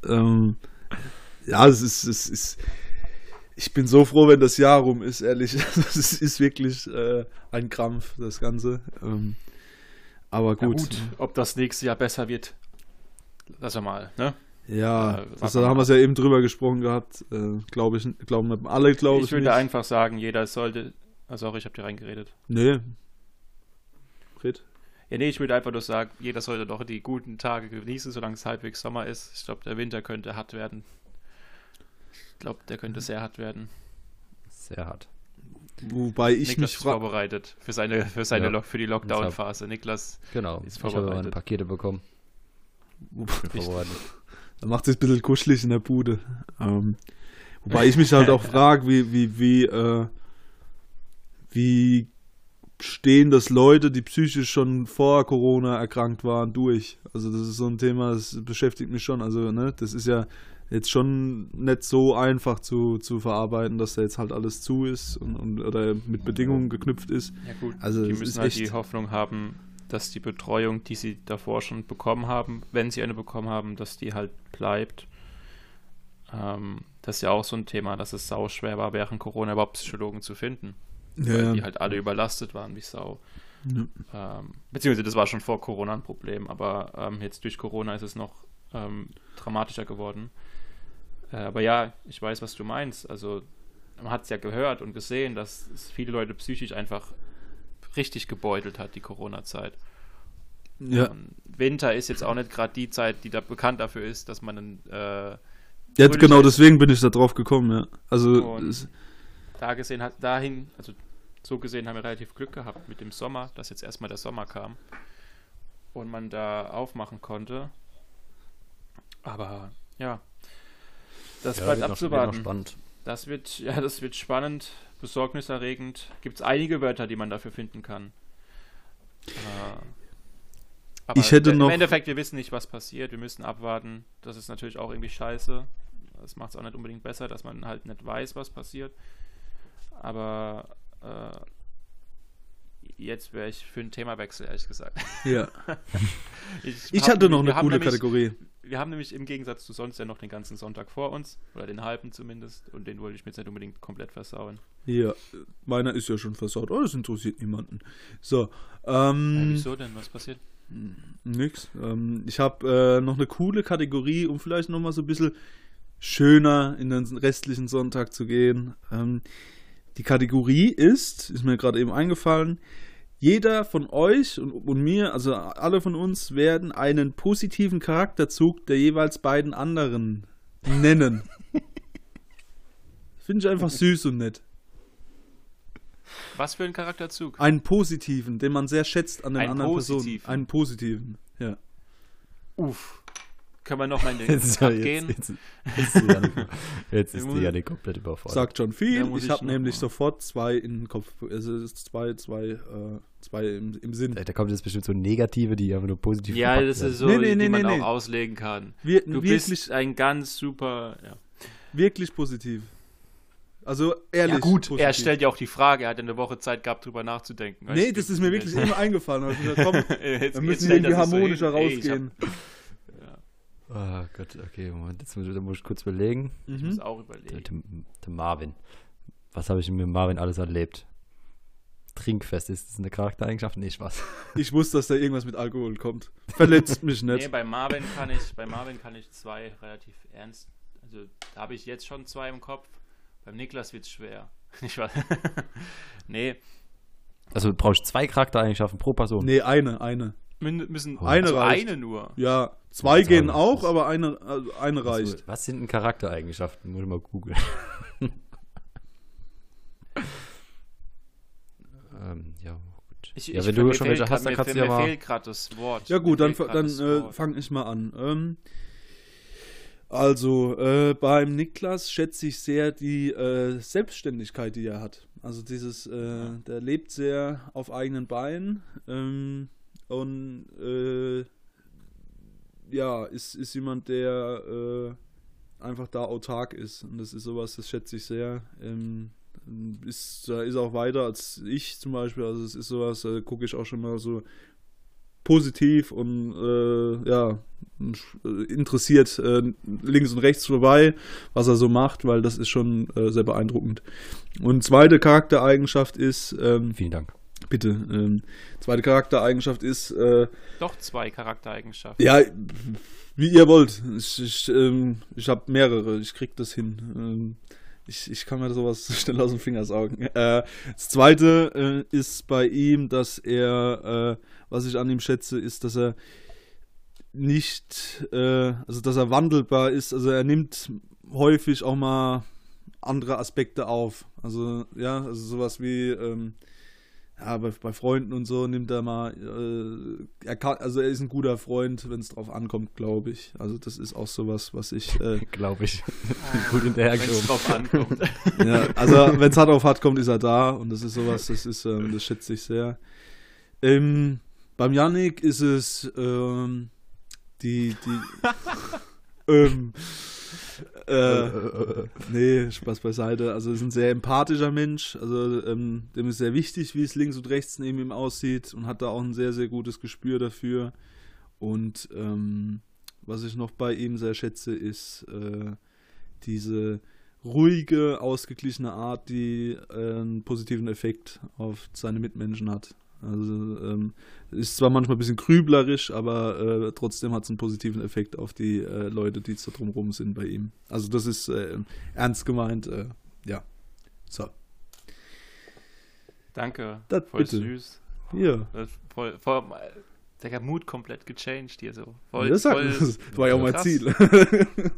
ähm, ja, es ist, es ist, ich bin so froh, wenn das Jahr rum ist, ehrlich. Es ist wirklich äh, ein Krampf, das Ganze. Ähm, aber gut. Ja, gut. Ob das nächste Jahr besser wird, lass mal, ne? Ja, äh, das, da haben wir es ja eben drüber gesprochen gehabt. Äh, glaube ich, glauben alle, glaube ich. Ich würde nicht. einfach sagen, jeder sollte. Ah, sorry, ich habe dir reingeredet. Nee. Red. Ja, nee, ich würde einfach nur sagen, jeder sollte doch die guten Tage genießen, solange es halbwegs Sommer ist. Ich glaube, der Winter könnte hart werden. Ich glaube, der könnte sehr hart werden. Sehr hart. Wobei ich Niklas mich ist vorbereitet für seine für seine ja. für die Lockdown Phase. Niklas genau. ist vorbereitet. Ich habe meine Pakete bekommen. da macht es ein bisschen kuschelig in der Bude. Ähm, wobei ich mich halt auch frage, wie wie wie äh, wie stehen das Leute, die psychisch schon vor Corona erkrankt waren, durch. Also das ist so ein Thema, das beschäftigt mich schon. Also, ne, das ist ja jetzt schon nicht so einfach zu, zu verarbeiten, dass da jetzt halt alles zu ist und, und oder mit Bedingungen geknüpft ist. Ja gut, also die müssen halt die Hoffnung haben, dass die Betreuung, die sie davor schon bekommen haben, wenn sie eine bekommen haben, dass die halt bleibt. Ähm, das ist ja auch so ein Thema, dass es sau schwer war, während Corona überhaupt Psychologen zu finden ja. weil die halt alle überlastet waren wie Sau. Ja. Ähm, beziehungsweise das war schon vor Corona ein Problem, aber ähm, jetzt durch Corona ist es noch ähm, dramatischer geworden. Äh, aber ja, ich weiß, was du meinst. Also man hat es ja gehört und gesehen, dass es viele Leute psychisch einfach richtig gebeutelt hat, die Corona-Zeit. Ja. Winter ist jetzt auch nicht gerade die Zeit, die da bekannt dafür ist, dass man einen, äh, Jetzt genau deswegen bin ich da drauf gekommen, ja. Also da gesehen hat, dahin, also so gesehen haben wir relativ Glück gehabt mit dem Sommer, dass jetzt erstmal der Sommer kam und man da aufmachen konnte. Aber ja, das ja, bleibt abzuwarten. Spannend. Das wird, ja, das wird spannend, besorgniserregend. Gibt es einige Wörter, die man dafür finden kann. Äh, aber ich hätte im noch. Im Endeffekt, wir wissen nicht, was passiert. Wir müssen abwarten. Das ist natürlich auch irgendwie scheiße. Das macht es auch nicht unbedingt besser, dass man halt nicht weiß, was passiert. Aber äh, jetzt wäre ich für einen Themawechsel, ehrlich gesagt. Ja. ich, ich hatte noch eine coole nämlich, Kategorie. wir haben nämlich im Gegensatz zu sonst ja noch den ganzen Sonntag vor uns, oder den halben zumindest, und den wollte ich mir jetzt nicht unbedingt komplett versauen. Ja, meiner ist ja schon versaut. Oh, das interessiert niemanden. So, ähm. Ja, wieso denn? Was passiert? Nix. Ähm, ich habe äh, noch eine coole Kategorie, um vielleicht nochmal so ein bisschen schöner in den restlichen Sonntag zu gehen. Ähm, die Kategorie ist, ist mir gerade eben eingefallen, jeder von euch und, und, mir, also alle von uns, werden einen positiven Charakterzug der jeweils beiden anderen nennen. Finde ich einfach süß und nett. Was für ein Charakterzug? Einen positiven, den man sehr schätzt an den einen anderen positiven. Personen. Einen positiven, ja. Uff. Können wir noch mal in den jetzt, Cut jetzt, gehen? Jetzt, jetzt, ist, die Janik, jetzt ist die Janik komplett überfordert. Sagt schon viel. Ich, ich habe nämlich sofort zwei in den Kopf. Also es ist zwei, zwei, äh, zwei im, im Sinn. Da kommt jetzt bestimmt so negative, die einfach nur positiv Ja, das ist so, nee, nee, nee, die man auch auslegen kann. Wir, du wirklich, bist ein ganz super. Ja. Wirklich positiv. Also ehrlich. Ja gut, positiv. er stellt ja auch die Frage, er hat eine Woche Zeit gehabt, drüber nachzudenken. Nee, das ist mir wirklich immer eingefallen. Also komm, jetzt, wir müssen irgendwie harmonischer so rausgehen. Ey, Oh Gott, okay, Moment, jetzt muss, muss ich kurz überlegen. Ich mhm. muss auch überlegen. Der, der Marvin. Was habe ich mit Marvin alles erlebt? Trinkfest, ist das eine Charaktereigenschaft? Nee, Spaß. Ich wusste, dass da irgendwas mit Alkohol kommt. Verletzt mich nicht. Nee, bei Marvin kann ich, bei Marvin kann ich zwei relativ ernst. Also da habe ich jetzt schon zwei im Kopf. Beim Niklas wird es schwer. Ich weiß. nee. Also brauche ich zwei Charaktereigenschaften pro Person? Nee, eine, eine müssen eine, also eine nur. Ja, zwei gehen auch, aber eine, also eine reicht. Also, was sind denn Charaktereigenschaften? Muss ich mal googeln. ähm, ja, gut. Ich, ja, ich, wenn du schon welche hast, dann kannst du ja mal. Fehlt gerade das Wort. Ja gut, dann, dann äh, fange ich mal an. Ähm, also, äh, beim Niklas schätze ich sehr die äh, Selbstständigkeit, die er hat. Also dieses, äh, der lebt sehr auf eigenen Beinen. Ähm, und äh, ja, ist, ist jemand, der äh, einfach da autark ist. Und das ist sowas, das schätze ich sehr. Ähm, ist, da ist auch weiter als ich zum Beispiel. Also es ist sowas, da gucke ich auch schon mal so positiv und äh, ja, interessiert äh, links und rechts vorbei, was er so macht, weil das ist schon äh, sehr beeindruckend. Und zweite Charaktereigenschaft ist. Ähm, Vielen Dank. Bitte. Ähm, zweite Charaktereigenschaft ist. Äh, Doch zwei Charaktereigenschaften. Ja, wie ihr wollt. Ich, ich, ähm, ich habe mehrere. Ich krieg das hin. Ähm, ich, ich kann mir sowas schnell aus dem Finger saugen. Äh, das zweite äh, ist bei ihm, dass er, äh, was ich an ihm schätze, ist, dass er nicht, äh, also dass er wandelbar ist. Also er nimmt häufig auch mal andere Aspekte auf. Also ja, also sowas wie ähm, ja, bei, bei, Freunden und so nimmt er mal, äh, er kann, also er ist ein guter Freund, wenn es drauf ankommt, glaube ich. Also das ist auch sowas, was ich, äh, glaube ich, gut hinterhergekommen. Wenn es drauf ankommt. ja, also wenn es hart auf hart kommt, ist er da und das ist sowas, das ist, äh, das schätze ich sehr. Ähm, beim Yannick ist es ähm, die, die, ähm, äh, nee, Spaß beiseite. Also ist ein sehr empathischer Mensch. Also ähm, dem ist sehr wichtig, wie es links und rechts neben ihm aussieht und hat da auch ein sehr, sehr gutes Gespür dafür. Und ähm, was ich noch bei ihm sehr schätze, ist äh, diese ruhige, ausgeglichene Art, die äh, einen positiven Effekt auf seine Mitmenschen hat. Also ähm, ist zwar manchmal ein bisschen grüblerisch, aber äh, trotzdem hat es einen positiven Effekt auf die äh, Leute, die so drumherum sind bei ihm. Also das ist äh, ernst gemeint, äh, ja. So. Danke. Das voll bitte. süß. Ja. Voll, voll, der Mut komplett gechanged hier so. Voll, das, voll, das war ja auch mein Ziel.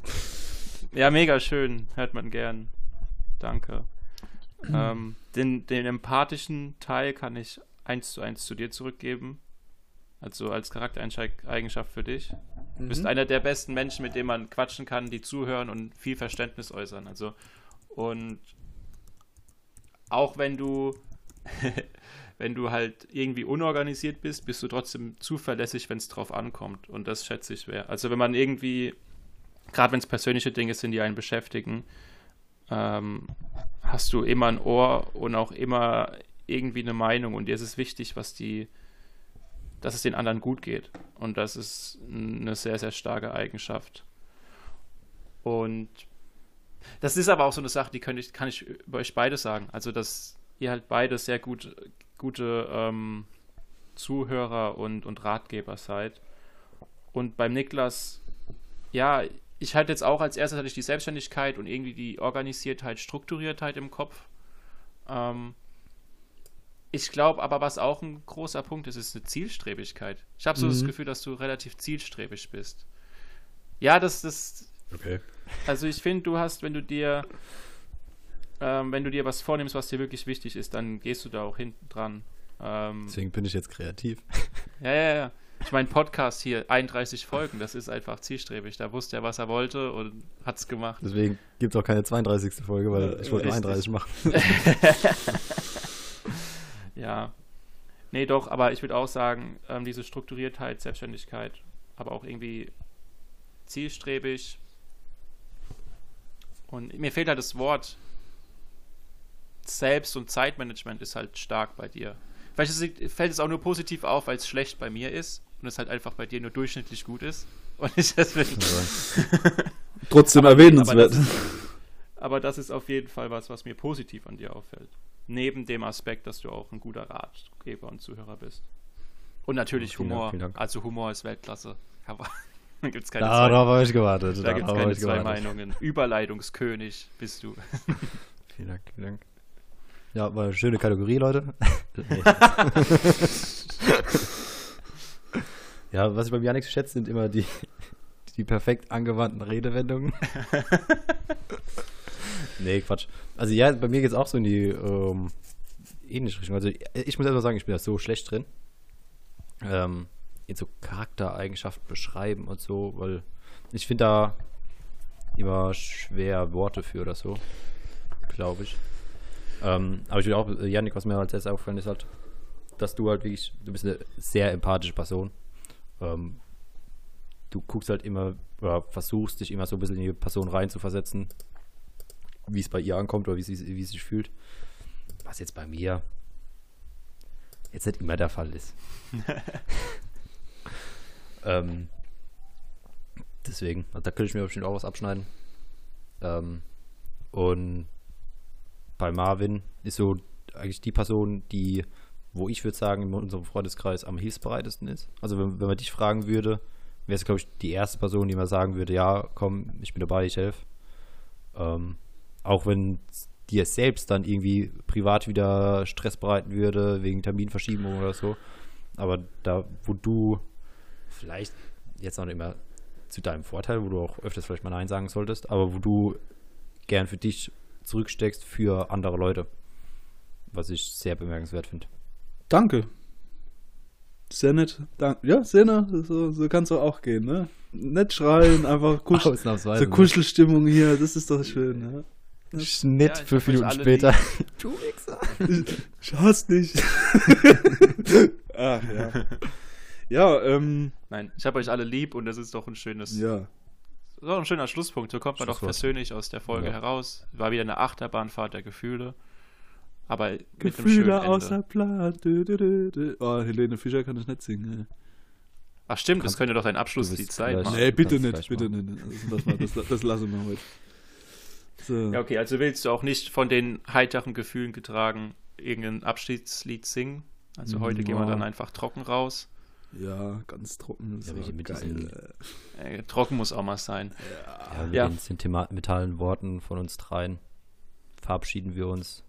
ja, mega schön. Hört man gern. Danke. ähm, den, den empathischen Teil kann ich eins zu eins zu dir zurückgeben. Also als Charaktereigenschaft für dich. Du bist mhm. einer der besten Menschen, mit denen man quatschen kann, die zuhören und viel Verständnis äußern. Also, und auch wenn du, wenn du halt irgendwie unorganisiert bist, bist du trotzdem zuverlässig, wenn es drauf ankommt. Und das schätze ich schwer. Also, wenn man irgendwie, gerade wenn es persönliche Dinge sind, die einen beschäftigen, ähm, hast du immer ein Ohr und auch immer irgendwie eine Meinung und dir ist es wichtig, was die dass es den anderen gut geht. Und das ist eine sehr, sehr starke Eigenschaft. Und das ist aber auch so eine Sache, die kann ich, kann ich über euch beide sagen. Also, dass ihr halt beide sehr gut, gute ähm, Zuhörer und, und Ratgeber seid. Und beim Niklas, ja, ich hatte jetzt auch als erstes hatte ich die Selbstständigkeit und irgendwie die Organisiertheit, Strukturiertheit im Kopf. Ähm, ich glaube aber, was auch ein großer Punkt ist, ist eine Zielstrebigkeit. Ich habe so mhm. das Gefühl, dass du relativ zielstrebig bist. Ja, das, das. Okay. Also ich finde, du hast, wenn du dir, ähm, wenn du dir was vornimmst, was dir wirklich wichtig ist, dann gehst du da auch hinten dran. Ähm, Deswegen bin ich jetzt kreativ. Ja, ja, ja. Ich meine, Podcast hier, 31 Folgen, das ist einfach zielstrebig. Da wusste er, was er wollte und hat es gemacht. Deswegen gibt es auch keine 32. Folge, weil ich wollte nur 31 machen. ja. Nee, doch, aber ich würde auch sagen, ähm, diese Strukturiertheit, Selbstständigkeit, aber auch irgendwie zielstrebig. Und mir fehlt halt das Wort Selbst- und Zeitmanagement ist halt stark bei dir. Vielleicht fällt es auch nur positiv auf, weil es schlecht bei mir ist und es halt einfach bei dir nur durchschnittlich gut ist. Und ich deswegen. Trotzdem erwähnenswert. Aber, aber das ist auf jeden Fall was, was mir positiv an dir auffällt. Neben dem Aspekt, dass du auch ein guter Ratgeber und Zuhörer bist. Und natürlich oh, Humor. Dank, Also Humor ist Weltklasse. Aber da gibt es keine Darauf habe ich gewartet. Da gibt es keine zwei gewartet. Meinungen. Überleitungskönig bist du. vielen Dank, vielen Dank. Ja, war eine schöne Kategorie, Leute. ja, was ich beim Janik schätze, sind immer die, die perfekt angewandten Redewendungen. Nee, Quatsch. Also ja, bei mir geht es auch so in die ähm, ähnliche Richtung. Also ich muss erstmal sagen, ich bin da so schlecht drin. Ähm, in so Charaktereigenschaften beschreiben und so, weil ich finde da immer schwer Worte für oder so. Glaube ich. Ähm, aber ich will auch, äh, Janik, was mir als erstes aufgefallen ist, halt, dass du halt wirklich, du bist eine sehr empathische Person. Ähm, du guckst halt immer, oder versuchst dich immer so ein bisschen in die Person reinzuversetzen, wie es bei ihr ankommt oder wie sie, wie sie sich fühlt. Was jetzt bei mir jetzt nicht immer der Fall ist. ähm, deswegen, da könnte ich mir bestimmt auch was abschneiden. Ähm, und bei Marvin ist so eigentlich die Person, die, wo ich würde sagen, in unserem Freundeskreis am hilfsbereitesten ist. Also wenn, wenn man dich fragen würde, wäre es, glaube ich, die erste Person, die mal sagen würde, ja, komm, ich bin dabei, ich helfe. Ähm, auch wenn dir selbst dann irgendwie privat wieder Stress bereiten würde, wegen Terminverschiebung oder so. Aber da, wo du vielleicht jetzt noch nicht mehr zu deinem Vorteil, wo du auch öfters vielleicht mal Nein sagen solltest, aber wo du gern für dich zurücksteckst für andere Leute. Was ich sehr bemerkenswert finde. Danke. Sehr nett. Dank ja, sehr nett. So, so kann es auch gehen, ne? Nett schreien, einfach Kusch so Kuschelstimmung hier, das ist doch schön, ne? Schnitt ja, fünf Minuten später. Du Wichser. Ich hasse dich. Ach, ja. Ja, ähm. Nein, ich habe euch alle lieb und das ist doch ein schönes ja ist auch ein schöner Schlusspunkt. So kommt man doch persönlich aus der Folge ja. heraus. War wieder eine Achterbahnfahrt der Gefühle. Aber Gefühle außer Plan. Oh, Helene Fischer kann ich nicht singen. Ach stimmt, Kannst das könnte doch dein Abschlusslied sein. Nee, bitte nicht, bitte nicht. Das, das, das lassen wir heute. So. Ja, okay, also willst du auch nicht von den heiteren Gefühlen getragen irgendein Abschiedslied singen? Also heute ja. gehen wir dann einfach trocken raus. Ja, ganz trocken. Ja, mit geil. Diesen, äh, trocken muss auch mal sein. Ja, ja mit ja. den sentimentalen Worten von uns dreien verabschieden wir uns.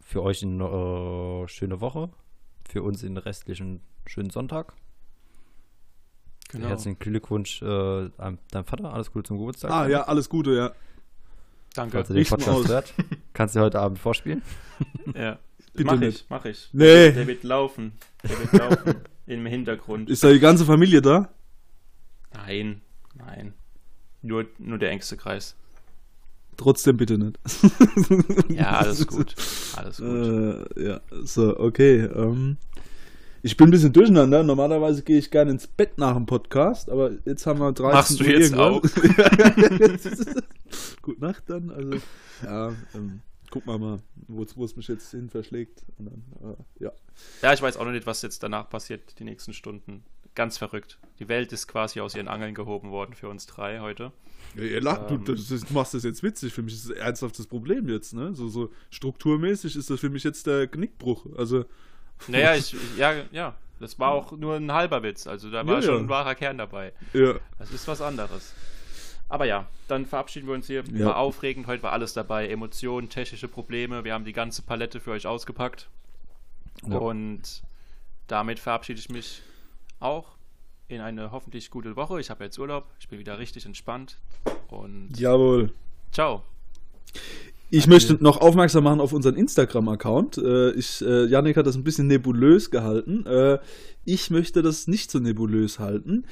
Für euch eine äh, schöne Woche. Für uns einen restlichen schönen Sonntag. Genau. Herzlichen Glückwunsch äh, an deinem Vater. Alles Gute zum Geburtstag. Ah, ja, alles Gute, ja. Danke. Falls du den Podcast hört, kannst du heute Abend vorspielen. Ja. Bitte mach nicht. ich, mach ich. Nee. Der wird laufen. Der wird laufen im Hintergrund. Ist da die ganze Familie da? Nein, nein. Nur, nur der engste Kreis. Trotzdem bitte nicht. ja, alles gut. Alles gut. Äh, ja, so, okay. Ähm, ich bin ein bisschen durcheinander. Normalerweise gehe ich gerne ins Bett nach dem Podcast, aber jetzt haben wir 30 Machst du jetzt irgendwas. auch? Gut Nacht dann. Also, ja, ähm, gucken wir mal, wo es mich jetzt hin verschlägt. Dann, äh, ja. ja, ich weiß auch noch nicht, was jetzt danach passiert, die nächsten Stunden. Ganz verrückt. Die Welt ist quasi aus ihren Angeln gehoben worden für uns drei heute. Ja, ihr lacht, ähm, du, das, du, machst das jetzt witzig. Für mich ist das ein ernsthaftes Problem jetzt, ne? So, so strukturmäßig ist das für mich jetzt der Genickbruch. Also. Naja, ich, ja, ja. Das war auch nur ein halber Witz. Also da war ja, schon ein wahrer Kern dabei. Ja. Das ist was anderes. Aber ja, dann verabschieden wir uns hier. Ja. War aufregend. Heute war alles dabei. Emotionen, technische Probleme. Wir haben die ganze Palette für euch ausgepackt. Ja. Und damit verabschiede ich mich auch in eine hoffentlich gute Woche. Ich habe jetzt Urlaub. Ich bin wieder richtig entspannt. Und Jawohl. Ciao. Ich möchte noch aufmerksam machen auf unseren Instagram-Account. Äh, ich, äh, Janik hat das ein bisschen nebulös gehalten. Äh, ich möchte das nicht so nebulös halten.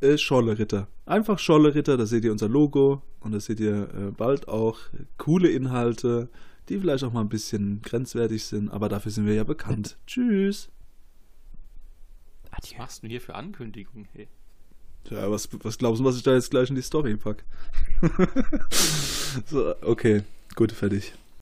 Äh, Scholle Ritter. Einfach Scholle Ritter, da seht ihr unser Logo und da seht ihr äh, bald auch coole Inhalte, die vielleicht auch mal ein bisschen grenzwertig sind, aber dafür sind wir ja bekannt. Tschüss. Was machst du hier für Ankündigungen? Hey. Ja, was, was glaubst du, was ich da jetzt gleich in die Story pack? so, okay, gut, fertig.